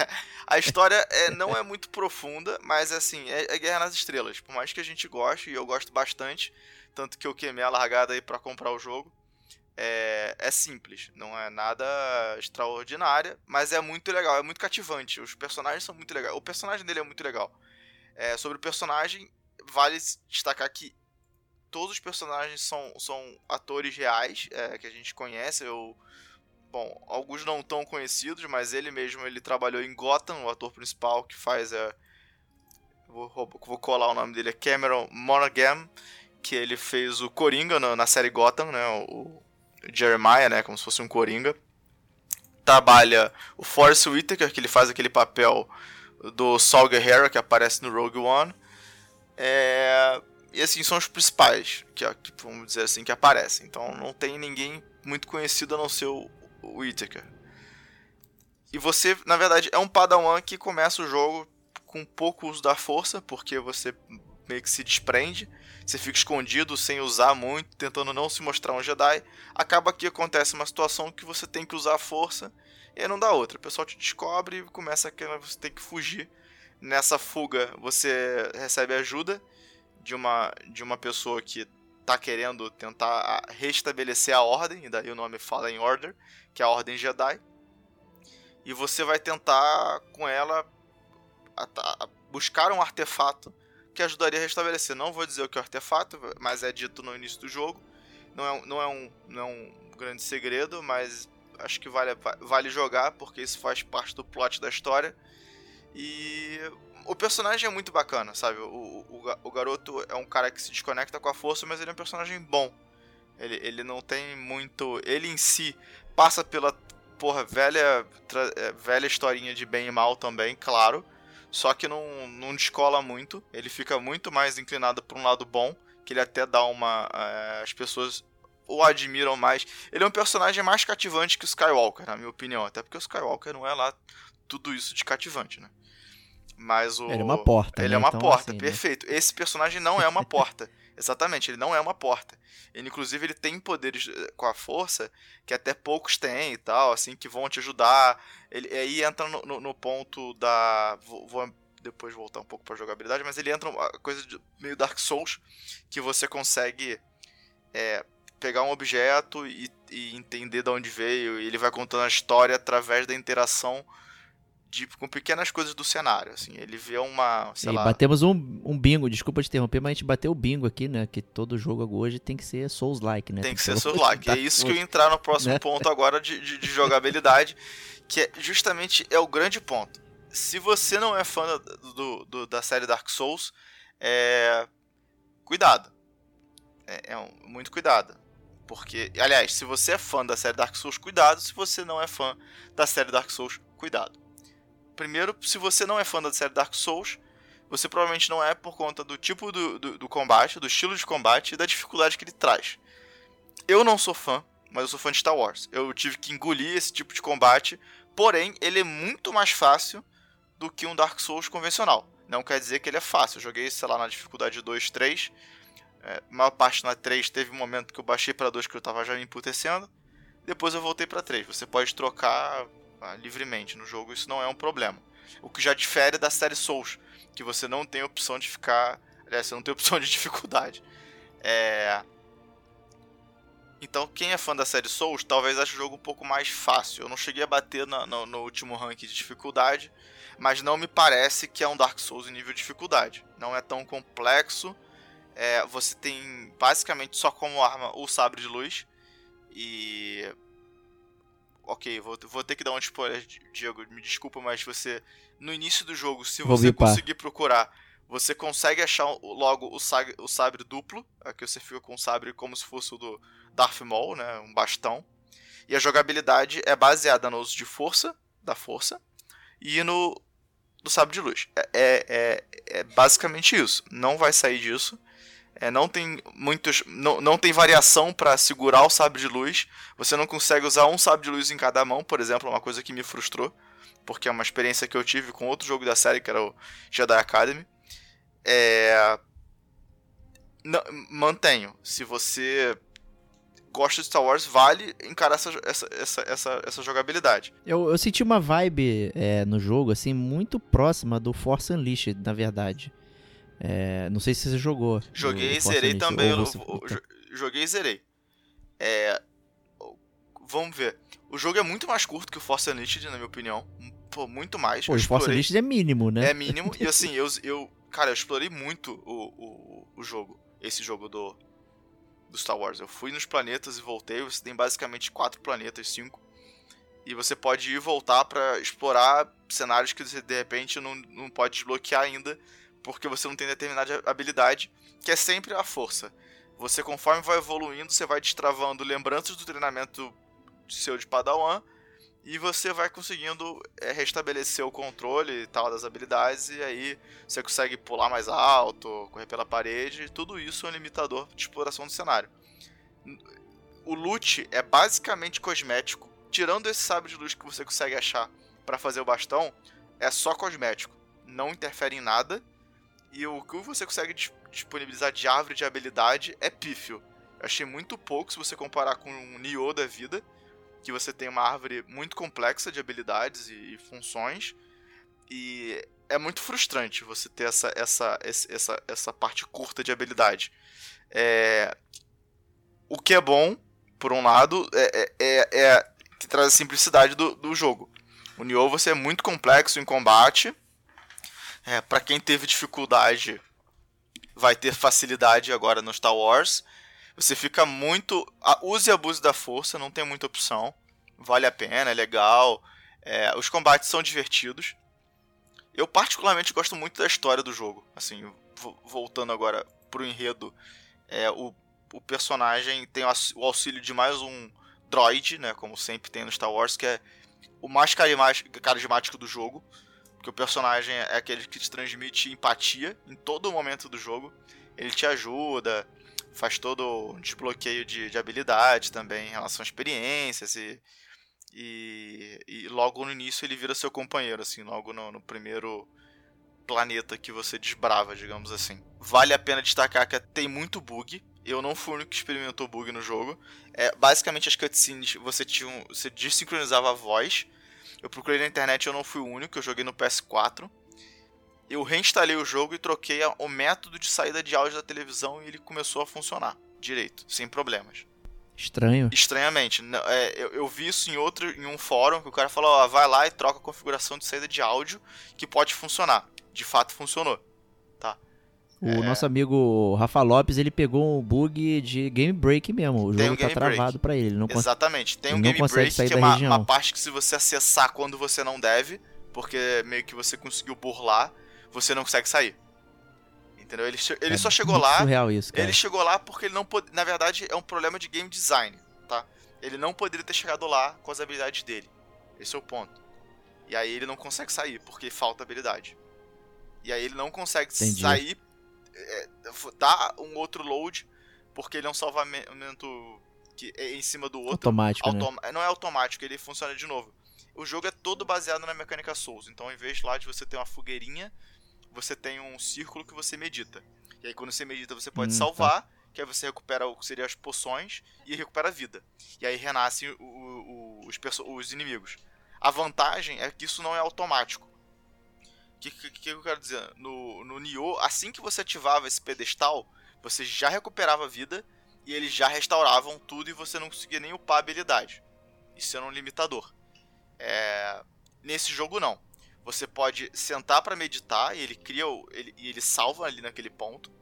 A história é, não é muito profunda, mas assim, é, é, Guerra nas Estrelas. Por mais que a gente goste, e eu gosto bastante, tanto que eu queimei a largada aí para comprar o jogo é, é simples, não é nada extraordinária, mas é muito legal, é muito cativante. Os personagens são muito legais. O personagem dele é muito legal. É, sobre o personagem, vale destacar que todos os personagens são, são atores reais é, que a gente conhece. Eu, bom, alguns não tão conhecidos, mas ele mesmo ele trabalhou em Gotham, o ator principal que faz é, vou, vou colar o nome dele é Cameron Monaghan, que ele fez o Coringa na, na série Gotham, né? O, Jeremiah, né, como se fosse um coringa. Trabalha o Forrest Whitaker, que ele faz aquele papel do Saul Guerrero que aparece no Rogue One. É... E assim, são os principais, que, vamos dizer assim, que aparecem. Então não tem ninguém muito conhecido a não ser o, o Whitaker. E você, na verdade, é um Padawan que começa o jogo com pouco uso da força, porque você meio que se desprende, você fica escondido sem usar muito, tentando não se mostrar um Jedi. Acaba que acontece uma situação que você tem que usar a força e não dá outra. O pessoal te descobre e começa a você tem que fugir. Nessa fuga você recebe ajuda de uma, de uma pessoa que está querendo tentar restabelecer a ordem, e daí o nome fala em Order, que é a Ordem Jedi. E você vai tentar com ela buscar um artefato que ajudaria a restabelecer. Não vou dizer o que é o artefato, mas é dito no início do jogo. Não é, não é, um, não é um grande segredo, mas acho que vale, vale jogar, porque isso faz parte do plot da história. E o personagem é muito bacana, sabe? O, o, o garoto é um cara que se desconecta com a força, mas ele é um personagem bom. Ele, ele não tem muito. Ele em si passa pela porra velha, é, velha historinha de bem e mal também, claro só que não, não descola muito. Ele fica muito mais inclinado para um lado bom, que ele até dá uma. É, as pessoas o admiram mais. Ele é um personagem mais cativante que o Skywalker, na minha opinião. Até porque o Skywalker não é lá tudo isso de cativante, né? Mas o. Ele é uma porta. Ele né? é uma então, porta, assim, perfeito. Né? Esse personagem não é uma porta. [laughs] Exatamente, ele não é uma porta. Ele, inclusive, ele tem poderes eh, com a força que até poucos têm e tal, assim, que vão te ajudar. Ele aí entra no, no, no ponto da. Vou, vou, depois voltar um pouco pra jogabilidade, mas ele entra uma coisa de, meio Dark Souls, que você consegue é, pegar um objeto e, e entender de onde veio, e ele vai contando a história através da interação de, com pequenas coisas do cenário, assim, ele vê uma, sei e lá... batemos um, um bingo, desculpa te interromper, mas a gente bateu o bingo aqui, né, que todo jogo hoje tem que ser Souls-like, né? Tem que ser Souls-like, [laughs] é isso que eu ia entrar no próximo né? ponto agora de, de, de, jogabilidade, que é justamente é o grande ponto. Se você não é fã do, do da série Dark Souls, é... cuidado, é, é um, muito cuidado. Porque, aliás, se você é fã da série Dark Souls, cuidado. Se você não é fã da série Dark Souls, cuidado. Primeiro, se você não é fã da série Dark Souls, você provavelmente não é por conta do tipo do, do, do, combate, do estilo de combate e da dificuldade que ele traz. Eu não sou fã, mas eu sou fã de Star Wars. Eu tive que engolir esse tipo de combate, porém, ele é muito mais fácil do que um Dark Souls convencional. Não quer dizer que ele é fácil. Eu joguei, sei lá, na dificuldade 2, 3. É, maior parte na 3 teve um momento que eu baixei para 2 que eu tava já me emputecendo. Depois eu voltei para 3. Você pode trocar ah, livremente no jogo, isso não é um problema. O que já difere da série Souls, que você não tem opção de ficar. Aliás, você não tem [laughs] opção de dificuldade. É... Então, quem é fã da série Souls, talvez ache o jogo um pouco mais fácil. Eu não cheguei a bater no, no, último ranking de dificuldade, mas não me parece que é um Dark Souls em nível de dificuldade. Não é tão complexo. É, você tem basicamente só como arma o sabre de luz. E. Ok, vou, vou ter que dar um spoiler, Diego. Me desculpa, mas você. No início do jogo, se Vou você bipar. conseguir procurar, você consegue achar logo o, sag- o sabre duplo. Aqui você fica com o sabre como se fosse o do Darth Maul, né? Um bastão. E a jogabilidade é baseada no uso de força, da força, e no do sabre de luz. É, é, é- é basicamente isso. Não vai sair disso. É, não tem muitos. Não, não tem variação para segurar o sabre de luz. Você não consegue usar um sabre de luz em cada mão, por exemplo, é uma coisa que me frustrou. Porque é uma experiência que eu tive com outro jogo da série, que era o Jedi Academy. É. não- mantenho. Se você gosta de Star Wars, vale encarar essa, essa, essa, essa, essa jogabilidade. Eu, eu senti uma vibe é, no jogo, assim, muito próxima do Force Unleashed, na verdade. É, não sei se você jogou. Joguei e zerei também. você- joguei e zerei. É, vamos ver. O jogo é muito mais curto que o Force Unleashed, na minha opinião. Pô, muito mais. Pô, o Force Unleashed é mínimo, né? É mínimo. e [laughs] assim, eu, eu. Cara, eu explorei muito o, o, o jogo. Esse jogo do. Do Star Wars. Eu fui nos planetas e voltei. Você tem basicamente quatro planetas, cinco. E você pode ir e voltar pra explorar cenários que você de repente não, não pode desbloquear ainda. Porque você não tem determinada habilidade. Que é sempre a força. Você, conforme vai evoluindo, você vai destravando lembranças do treinamento seu de Padawan e você vai conseguindo é, restabelecer o controle e tal das habilidades e aí você consegue pular mais alto, correr pela parede, tudo isso é um limitador de exploração do cenário. O loot é basicamente cosmético, tirando esse sabre de luz que você consegue achar para fazer o bastão, é só cosmético, não interfere em nada. E o que você consegue dis- disponibilizar de árvore de habilidade é pífio. Eu achei muito pouco se você comparar com um Nioh da vida, que você tem uma árvore muito complexa de habilidades e, e funções. E é muito frustrante você ter essa, essa, essa, essa parte curta de habilidade. É, O que é bom, por um lado, é, é, é- é que traz a simplicidade do, do jogo. O Nioh você é muito complexo em combate. É, para quem teve dificuldade, vai ter facilidade agora no Star Wars. Você fica muito. Use e abuse da força, não tem muita opção. Vale a pena, é legal. É, os combates são divertidos. Eu particularmente gosto muito da história do jogo. Assim, vo- voltando agora pro enredo, é, o, o personagem tem o aux- o auxílio de mais um droid, né? Como sempre tem no Star Wars, que é o mais carismático do jogo. Porque o personagem é aquele que te transmite empatia em todo momento do jogo. Ele te ajuda, faz todo o desbloqueio de, de habilidade também em relação a experiências e, e, e logo no início ele vira seu companheiro, assim, logo no, no primeiro planeta que você desbrava, digamos assim. Vale a pena destacar que tem muito bug. Eu não fui o único que experimentou bug no jogo. É, basicamente as cutscenes você tinha um, você desincronizava a voz. Eu procurei na internet, eu não fui o único, eu joguei no PS4. Eu reinstalei o jogo e troquei o método de saída de áudio da televisão e ele começou a funcionar direito, sem problemas. Estranho. Estranhamente, é, eu, eu vi isso em outro, em um fórum que o cara falou, ó, vai lá e troca a configuração de saída de áudio que pode funcionar. De fato funcionou. O É. nosso amigo Rafa Lopes, ele pegou um bug de game break mesmo. O Tem jogo um tá travado pra ele. Ele não. Exatamente. Tem um game break sair que é da uma, região. uma parte que se você acessar quando você não deve, porque meio que você conseguiu burlar, você não consegue sair. Entendeu? Ele, ele É só chegou lá, surreal isso, cara. ele chegou lá porque ele não pode, na verdade é um problema de game design, tá? Ele não poderia ter chegado lá com as habilidades dele. Esse é o ponto. E aí ele não consegue sair porque falta habilidade. E aí ele não consegue Entendi. sair, é, dar um outro load porque ele é um salvamento que é em cima do outro. Automático, né? Automa- Não é automático, ele funciona de novo. O jogo é todo baseado na mecânica Souls. Então, ao invés lá de você ter uma fogueirinha, você tem um círculo que você medita. E aí, quando você medita, você pode Hum, salvar, que aí você recupera o que seria as poções e recupera a vida. E aí renascem o- o- os, os inimigos. A vantagem é que isso não é automático. O que, que, que eu quero dizer? No, no Nioh, assim que você ativava esse pedestal, você já recuperava a vida e eles já restauravam tudo e você não conseguia nem upar a habilidade. Isso era um limitador. É... Nesse jogo não. Você pode sentar para meditar e ele cria o, ele, e ele salva ali naquele ponto.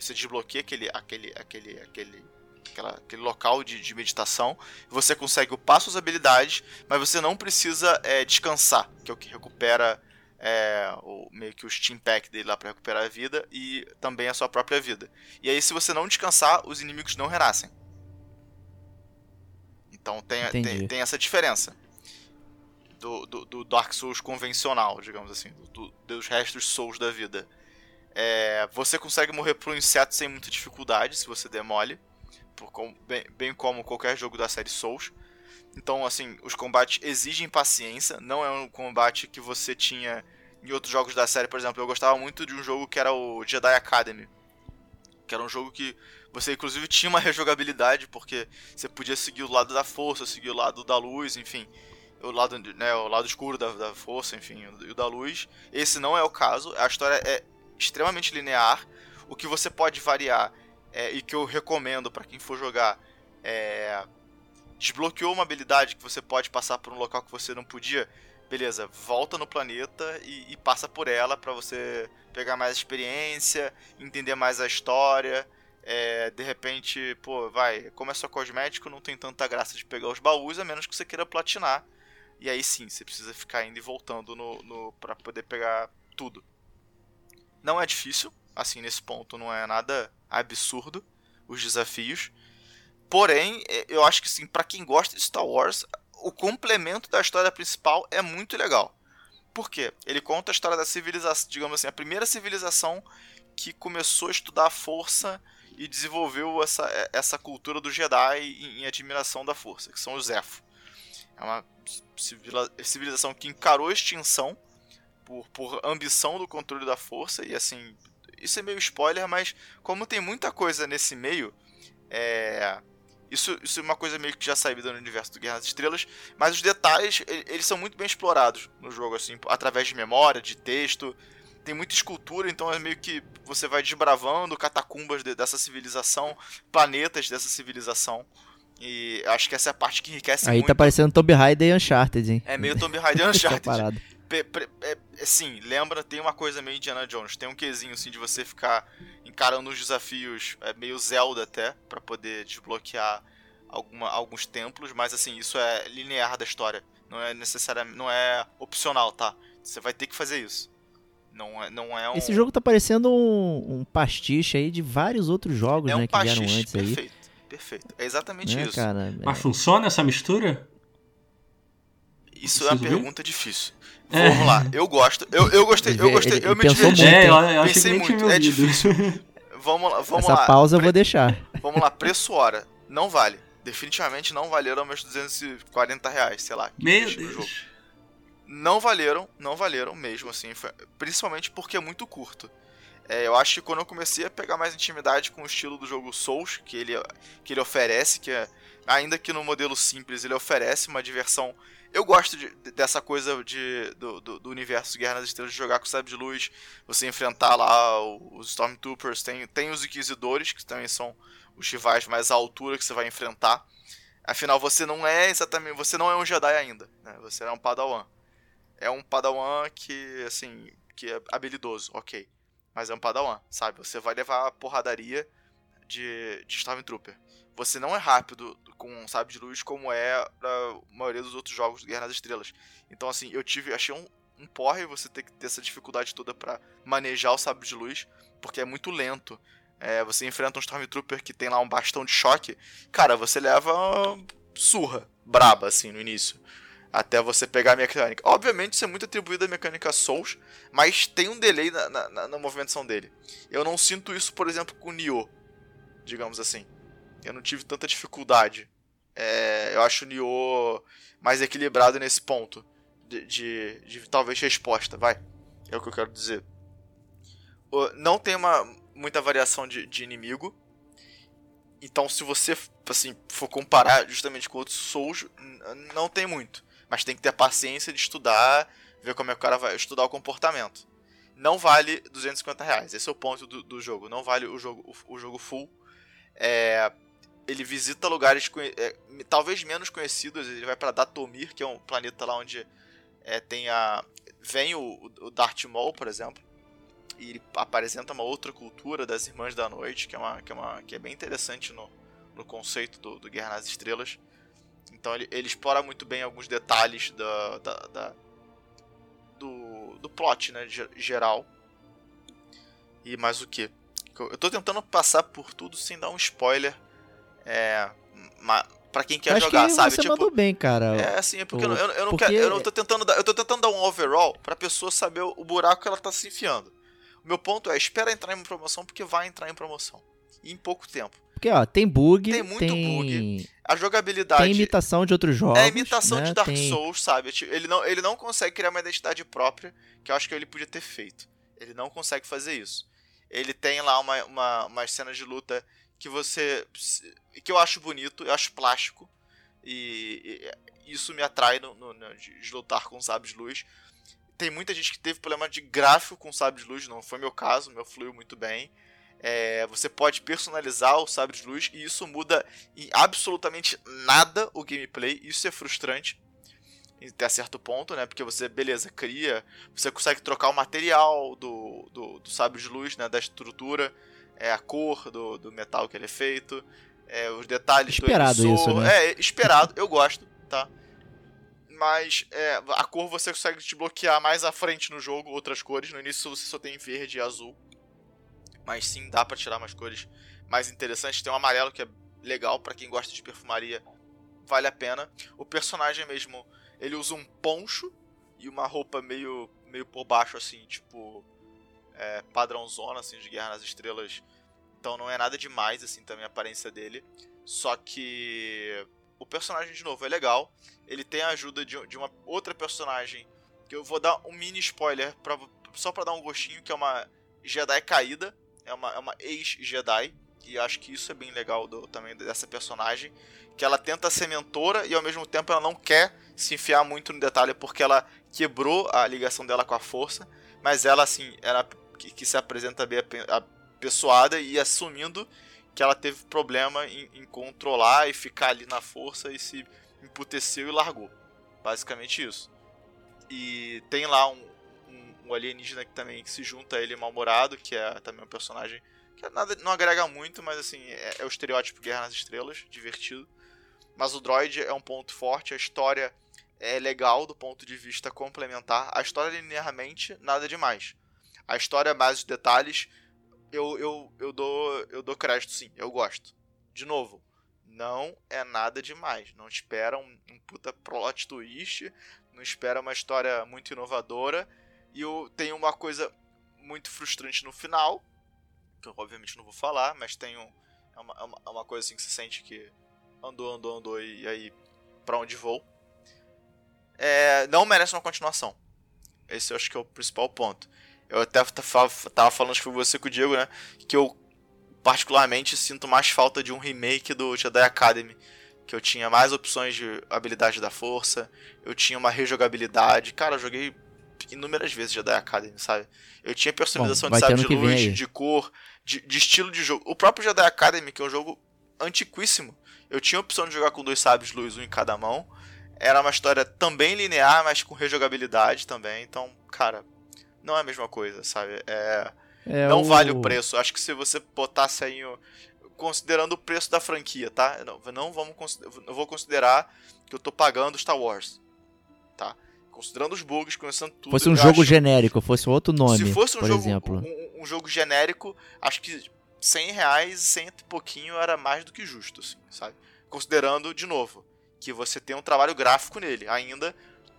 Você desbloqueia aquele aquele aquele aquele aquela, aquele local de, de meditação. Você consegue upar suas habilidades, mas você não precisa é, descansar, que é o que recupera é, o, meio que o Steam Pack dele lá para recuperar a vida e também a sua própria vida. E aí, se você não descansar, os inimigos não renascem. Então tem, tem, tem, essa diferença do, do, do, Dark Souls convencional, digamos assim, do, dos restos Souls da vida. É, você consegue morrer por um inseto sem muita dificuldade se você demole por, bem, bem como qualquer jogo da série Souls. Então, assim, os combates exigem paciência, não é um combate que você tinha em outros jogos da série, por exemplo. Eu gostava muito de um jogo que era o Jedi Academy, que era um jogo que você inclusive tinha uma [laughs] rejogabilidade, porque você podia seguir o lado da força, seguir o lado da luz, enfim, o lado, né, o lado escuro da, da força, enfim, e o da luz. Esse não é o caso, a história é extremamente linear. O que você pode variar é, e que eu recomendo para quem for jogar é, desbloqueou uma habilidade que você pode passar por um local que você não podia, beleza, volta no planeta e, e passa por ela para você pegar mais experiência, entender mais a história. É, de repente, pô, vai, como é só cosmético, não tem tanta graça de pegar os baús, a menos que você queira platinar. E aí sim, você precisa ficar indo e voltando no, no para poder pegar tudo. Não é difícil, assim, nesse ponto não é nada absurdo os desafios. Porém, é, eu acho que sim, para quem gosta de Star Wars, o complemento da história principal é muito legal. Por quê? Ele conta a história da civilização, digamos assim, a primeira civilização que começou a estudar a força e desenvolveu essa, é, essa cultura do Jedi em, admiração da força, que são os Zepho. É uma civilização que encarou a extinção por, por ambição do controle da força e assim isso é meio spoiler, mas como tem muita coisa nesse meio, é. Isso, isso é uma coisa meio que já sabida no universo do Guerra das Estrelas, mas os detalhes, eles são muito bem explorados no jogo, assim, através de memória, de texto. Tem muita escultura, então é meio que você vai desbravando catacumbas de, dessa civilização, planetas dessa civilização. E acho que essa é a parte que enriquece Aí muito. tá parecendo Tomb Raider e Uncharted, hein? É meio Tomb Raider e [laughs] Uncharted é, é, sim, lembra, tem uma coisa meio Indiana Jones, tem um quesinho assim de você ficar encarando os desafios, é meio Zelda até, para poder desbloquear alguma, alguns templos, mas assim, isso é linear da história, não é necessariamente, não é opcional, tá? Você vai ter que fazer isso. Não é, não é um... Esse jogo tá parecendo um, um pastiche aí de vários outros jogos, é um né, que vieram antes perfeito, aí. Perfeito, é exatamente é, isso. Cara, Mas funciona essa mistura? Isso Preciso é uma ver? pergunta difícil. É. Vamos lá, eu gosto. Eu, eu gostei, eu gostei, ele, eu me diverti. Muito, é, eu, eu pensei muito, é difícil. [laughs] Vamos lá, vamos Essa lá. pausa eu vou deixar. Vamos lá, preço hora. Não vale. Definitivamente não valeram meus 240 reais, sei lá. Meu Deus. Jogo. Não valeram, não valeram mesmo, assim. Principalmente porque é muito curto. É, eu acho que quando eu comecei a pegar mais intimidade com o estilo do jogo Souls, que ele, que ele oferece, que é, ainda que no modelo simples, ele oferece uma diversão eu gosto de, dessa coisa de, do, do, do, universo Guerra nas Estrelas, de jogar com o sabre de luz, você enfrentar lá os Stormtroopers, tem, tem os Inquisidores, que também são os rivais mais à altura que você vai enfrentar. Afinal, você não é exatamente. Você não é um Jedi ainda, né? Você é um Padawan. É um Padawan que, assim, que é habilidoso, ok. Mas é um Padawan, sabe? Você vai levar a porradaria de, de Stormtrooper você não é rápido com um sabre de luz como é a maioria dos outros jogos do Guerra nas Estrelas. Então, assim, eu tive. Achei um, um porre você ter que ter essa dificuldade toda para manejar o sabre de luz, porque é muito lento. É, você enfrenta um Stormtrooper que tem lá um bastão de choque, cara, você leva surra, braba, assim, no início. Até você pegar a mecânica. Obviamente, isso é muito atribuído à mecânica Souls, mas tem um delay na, na, na movimentação dele. Eu não sinto isso, por exemplo, com o Nioh, digamos assim eu não tive tanta dificuldade. É, eu acho o Nioh mais equilibrado nesse ponto. De, de, de, talvez resposta, vai. É o que eu quero dizer. Não tem uma, muita variação de, de inimigo. Então, se você assim, for comparar justamente com outros Souls, não tem muito. Mas tem que ter paciência de estudar, ver como é que o cara vai estudar o comportamento. Não vale 250 reais. Esse é o ponto do, do jogo. Não vale o jogo, o, o jogo full É, ele visita lugares é, talvez menos conhecidos. Ele vai para Datomir, que é um planeta lá onde é, tem a vem o, o Darth Maul, por exemplo, e ele apresenta uma outra cultura das Irmãs da Noite, que é uma que é, uma, que é bem interessante no, no conceito do, do Guerra nas Estrelas. Então ele, ele explora muito bem alguns detalhes da, da, da do, do plot, né, geral. E mais o que? Eu tô tentando passar por tudo sem dar um spoiler. É, para quem quer Acho jogar, que sabe? Você tipo, mandou bem, cara. É, assim, é porque, o, eu, eu, não porque... quero, eu não tô tentando dar, eu tô tentando dar um overall pra pessoa saber o buraco que ela tá se enfiando. O meu ponto é, espera entrar em promoção porque vai entrar em promoção. E em pouco tempo. Porque, ó, tem bug. Tem muito tem... bug. A jogabilidade. Tem imitação de outros jogos. É imitação né? de Dark tem... Souls, sabe? Tipo, ele não, ele não consegue criar uma identidade própria, que eu acho que ele podia ter feito. Ele não consegue fazer isso. Ele tem lá uma, uma, umas cenas de luta que você. que eu acho bonito, eu acho plástico. E, e isso me atrai no, no, no, de lutar com sabres de luz. Tem muita gente que teve problema de gráfico com sabres de luz, não foi meu caso, meu fluiu muito bem. É, você pode personalizar o sabre de luz e isso muda em absolutamente nada o gameplay. Isso é frustrante até certo ponto, né? Porque você, beleza, cria, você consegue trocar o material do, do, do sabre de luz, né? Da estrutura, é, a cor do, do metal que ele é feito, é, os detalhes esperado do isso, né? É, esperado, eu gosto, tá? Mas é, a cor você consegue desbloquear mais à frente no jogo, outras cores. No início você só tem verde e azul. Mas sim, dá para tirar umas cores mais interessantes. Tem um amarelo que é legal para quem gosta de perfumaria, vale a pena. O personagem mesmo, ele usa um poncho e uma roupa meio meio por baixo assim, tipo é, padrãozona assim de Guerra nas Estrelas. Então não é nada demais assim também a aparência dele. Só que o personagem de novo é legal. Ele tem a ajuda de, de uma outra personagem que eu vou dar um mini spoiler pra, só para dar um gostinho que é uma Jedi caída é uma, é uma ex-Jedi. E acho que isso é bem legal do, também dessa personagem. Que ela tenta ser mentora e ao mesmo tempo ela não quer se enfiar muito no detalhe porque ela quebrou a ligação dela com a força. Mas ela, assim, ela que, que se apresenta bem apessoada e assumindo que ela teve problema em, em, controlar e ficar ali na força e se emputeceu e largou. Basicamente isso. E tem lá um, um alienígena que também que se junta a ele mal-humorado, que é também um personagem que nada, não agrega muito, mas assim, é, é o estereótipo Guerra nas Estrelas, divertido. Mas o droid é um ponto forte, a história é legal do ponto de vista complementar. A história linearmente, nada demais. A história, mais os detalhes, eu, eu, eu, dou, eu dou crédito sim, eu gosto. De novo, não é nada demais. Não espera um, um puta plot twist, não espera uma história muito inovadora e eu tenho uma coisa muito frustrante no final, que eu obviamente não vou falar, mas tem um, é, uma, é uma, é uma coisa assim que se sente que andou, andou, andou e aí para onde vou. É, não merece uma continuação. Esse eu acho que é o principal ponto. Eu até tava falando, que foi você com o Diego, né? Que eu particularmente sinto mais falta de um remake do Jedi Academy. Que eu tinha mais opções de habilidade da força, eu tinha uma rejogabilidade. Cara, eu joguei inúmeras vezes Jedi Academy, sabe? Eu tinha personalização Bom, de sabre de luz, de cor, de, de, estilo de jogo. O próprio Jedi Academy, que é um jogo antiquíssimo, eu tinha a opção de jogar com dois sabres de luz, um em cada mão. Era uma história também linear, mas com rejogabilidade também. Então, cara, não é a mesma coisa, sabe? É, é não o... vale o preço. Acho que se você botasse aí. Considerando o preço da franquia, tá? Não, não vamos eu vou considerar que eu tô pagando Star Wars. Tá? considerando os bugs, conhecendo tudo. Fosse um jogo acho... genérico, fosse outro nome. Se fosse um por jogo, exemplo. Um, um, jogo genérico, acho que 100 reais, 100 e pouquinho era mais do que justo, assim, sabe? Considerando, de novo, que você tem um trabalho gráfico nele, ainda,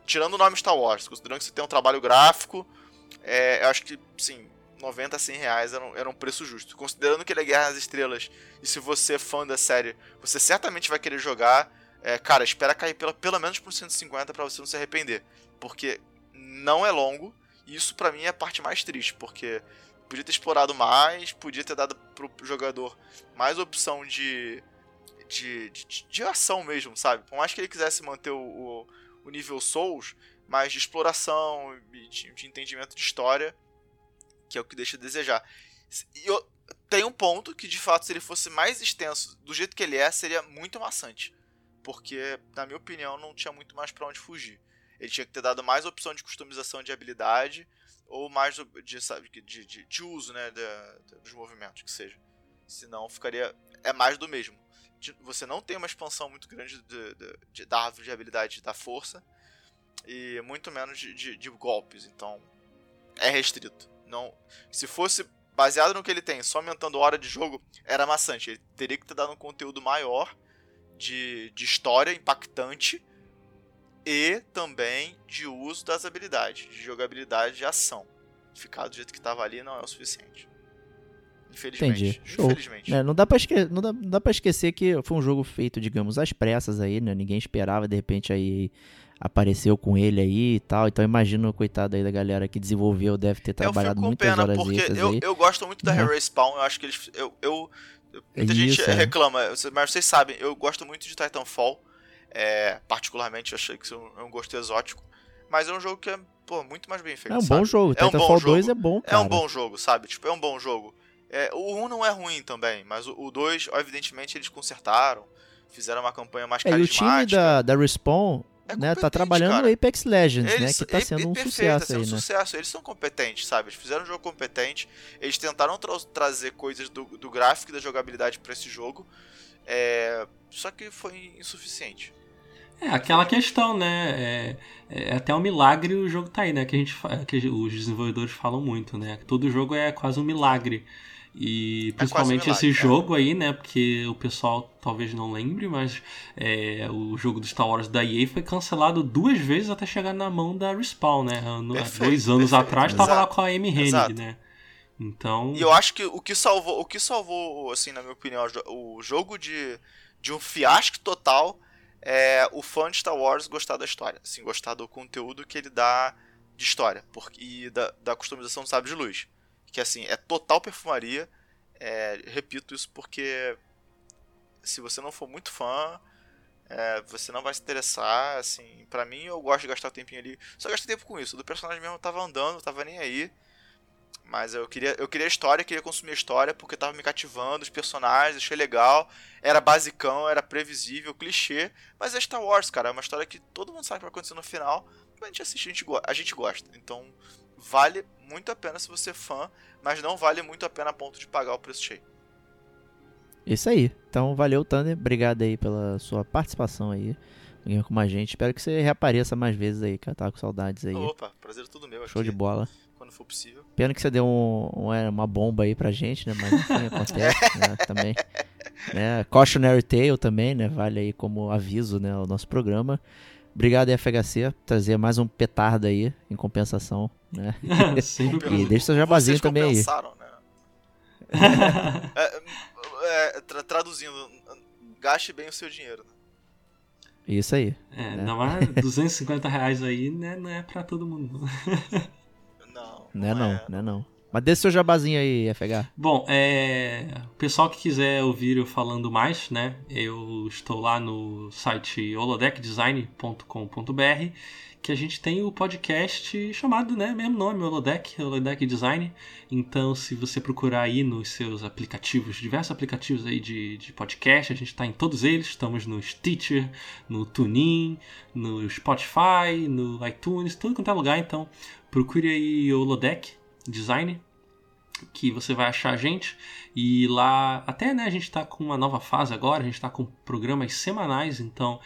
tirando o nome Star Wars, considerando que você tem um trabalho gráfico, é, eu acho que, sim, 90 a 100 reais era um, era um preço justo. Considerando que ele é Guerra nas Estrelas, e se você é fã da série, você certamente vai querer jogar. É, cara, espera cair pela, pelo menos por 150 para você não se arrepender porque não é longo. E isso para mim é a parte mais triste, porque podia ter explorado mais, podia ter dado pro jogador mais opção de de, de, de ação mesmo, sabe? Por mais que ele quisesse manter o, o, o nível Souls, mais de exploração, de, de entendimento de história, que é o que deixa a desejar. E eu, tem um ponto que, de fato, se ele fosse mais extenso do jeito que ele é, seria muito maçante. Porque, na minha opinião, não tinha muito mais para onde fugir. Ele tinha que ter dado mais opção de customização de habilidade ou mais de, sabe, de, de, de uso né, de, dos movimentos, que seja. Senão ficaria. É mais do mesmo. Você não tem uma expansão muito grande de, da árvore de habilidade da força e muito menos de, golpes. Então é restrito. Não, se fosse baseado no que ele tem, só aumentando hora de jogo, era maçante. Ele teria que ter dado um conteúdo maior de, de história impactante e também de uso das habilidades, de jogabilidade de ação. Ficar do jeito que estava ali não é o suficiente. Infelizmente. Entendi. Show. Infelizmente. É, não, dá pra esque... não, dá, não dá pra esquecer que foi um jogo feito, digamos, às pressas aí, né? Ninguém esperava, de repente aí apareceu com ele aí e tal. Então imagino, coitado aí da galera que desenvolveu, deve ter trabalhado muitas pena, horas porque eu, aí. eu gosto muito da uhum. Respawn, eu acho que eles. Eu, eu muita é gente é. reclama, mas vocês sabem, eu gosto muito de Titanfall. É, particularmente, eu achei que isso é um gosto exótico. Mas é um jogo que é pô, muito mais bem feito. É um sabe? bom jogo. É Titanfall um 2 é bom, cara. É um bom jogo, sabe? Tipo, é um bom jogo. É, o 1 não é ruim também, mas o 2, evidentemente, eles consertaram. Fizeram uma campanha mais é, carismática. E o time da, da Respawn é né, tá trabalhando cara. no Apex Legends, né, eles, né? Que tá sendo um perfeito, sucesso tá sendo aí, um né? sucesso. Eles são competentes, sabe? Eles fizeram um jogo competente. Eles tentaram tra trazer coisas do, do gráfico e da jogabilidade para esse jogo. É... Só que foi insuficiente. É, aquela questão, né? É, é, até um milagre o jogo tá aí, né? Que, a gente, que os desenvolvedores falam muito, né? Todo jogo é quase um milagre. E é principalmente é esse jogo aí, né? Porque o pessoal talvez não lembre, mas é, o jogo do Star Wars da EA foi cancelado duas vezes até chegar na mão da Respawn, né? Perfeito, dois anos perfeito, atrás estava lá com a Amy Hennig, né? Então. E eu acho que o que salvou, o que salvou, assim, na minha opinião, o jogo de, de um fiasco total é o fã de Star Wars gostar da história, assim, gostar do conteúdo que ele dá de história porque, e da, da customização do sábio de luz que assim, é total perfumaria. É, repito isso porque se você não for muito fã, é, você não vai se interessar, assim, para mim eu gosto de gastar o tempinho ali. Só gastei tempo com isso. Do personagem mesmo eu tava andando, tava nem aí. Mas eu queria, eu queria história, queria consumir a história porque tava me cativando, os personagens, achei legal. Era basicão, era previsível, clichê, mas é Star Wars, cara, é uma história que todo mundo sabe o que vai acontecer no final. A gente assiste, a gente, a gente gosta. Então, vale muito a pena se você é fã, mas não vale muito a pena a ponto de pagar o preço cheio. Isso aí. Então, valeu, Thunder. Obrigado aí pela sua participação aí Game com a gente. Espero que você reapareça mais vezes aí, que eu tava com saudades aí. Opa, prazer é tudo meu. Show de bola. Quando for possível. Pena que você deu um, um, é, uma bomba aí pra gente, né? Mas enfim, [laughs] acontece, né? Também. Né? Cautionary Tale também, né? Vale aí como aviso, né? O nosso programa. Obrigado FHC, trazer mais um petardo aí, em compensação, né? [laughs] [laughs] e deixa seu jabazinho também aí. Né? [laughs] é, é, tra traduzindo, gaste bem o seu dinheiro. Né? Isso aí. É, né? não é 250 reais aí, né? Não é pra todo mundo. não, não, não é não, não é não. Mas dê seu jabazinho aí, FH. Bom, é... pessoal que quiser ouvir eu falando mais, né? Eu estou lá no site holodeckdesign.com.br que a gente tem o podcast chamado, né, mesmo nome, Holodeck, Holodeck Design. Então, se você procurar aí nos seus aplicativos, diversos aplicativos aí de, de podcast, a gente está em todos eles. Estamos no Stitcher, no TuneIn, no Spotify, no iTunes, tudo quanto é lugar. Então, procure aí Holodeck Design que você vai achar a gente. E lá até né a gente está com uma nova fase agora a gente está com programas semanais então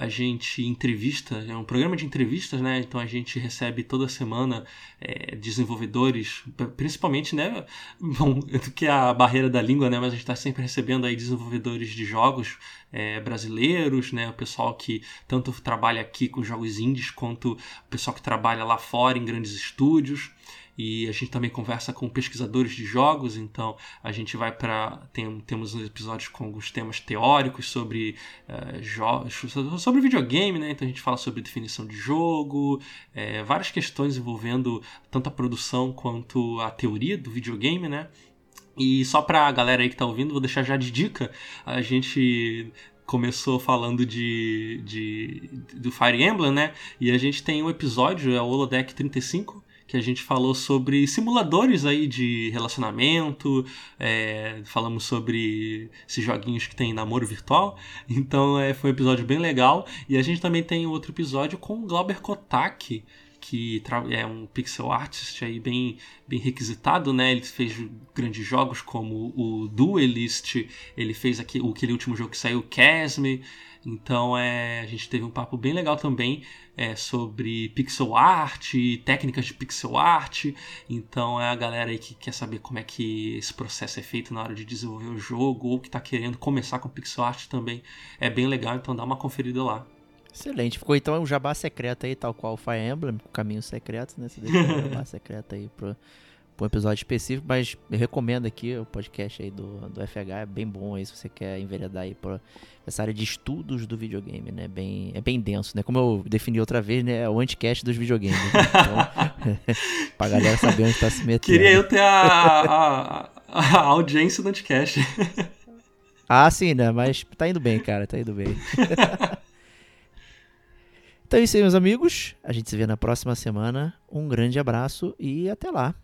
a gente entrevista é um programa de entrevistas né então a gente recebe toda semana é, desenvolvedores principalmente né [laughs] bom que é a barreira da língua né mas a gente está sempre recebendo aí desenvolvedores de jogos é, brasileiros né o pessoal que tanto trabalha aqui com jogos indies quanto o pessoal que trabalha lá fora em grandes estúdios e a gente também conversa com pesquisadores de jogos, então a gente vai para tem, temos episódios com alguns temas teóricos sobre uh, jogos, sobre videogame, né? Então a gente fala sobre definição de jogo, é, várias questões envolvendo tanto a produção quanto a teoria do videogame, né? E só para a galera aí que tá ouvindo, vou deixar já de dica, a gente começou falando de, de, do Fire Emblem, né? E a gente tem um episódio, é o Holodeck 35, que a gente falou sobre simuladores aí de relacionamento, é, falamos sobre esses joguinhos que tem namoro virtual. [laughs] Então é, foi um episódio bem legal. E a gente também tem outro episódio com o Glauber Kotak, que é um pixel artist aí bem, bem requisitado, né? Ele fez grandes jogos como o Duelist, ele fez aqui, aquele último jogo que saiu, Casme. Então é, a gente teve um papo bem legal também é, sobre pixel art, técnicas de pixel art. Então é a galera aí que quer saber como é que esse processo é feito na hora de desenvolver o jogo ou que está querendo começar com pixel art também é bem legal. Então dá uma conferida lá. Excelente. Ficou então um jabá secreto aí, tal qual o Fire Emblem, caminho secreto, né? Você deixa um jabá [laughs] secreto aí pro, pro episódio específico, mas eu recomendo aqui o podcast aí do, do FH, é bem bom aí se você quer enveredar aí pra essa área de estudos do videogame, né? Bem, é bem denso, né? Como eu defini outra vez, né? É o anticast dos videogames. Né? Então, [laughs] pra galera saber onde tá se metendo. Queria eu ter a, a, a audiência do anticast. ah, sim, né? Mas tá indo bem, cara, tá indo bem. [laughs] Então é isso aí, meus amigos. A gente se vê na próxima semana. Um grande abraço e até lá.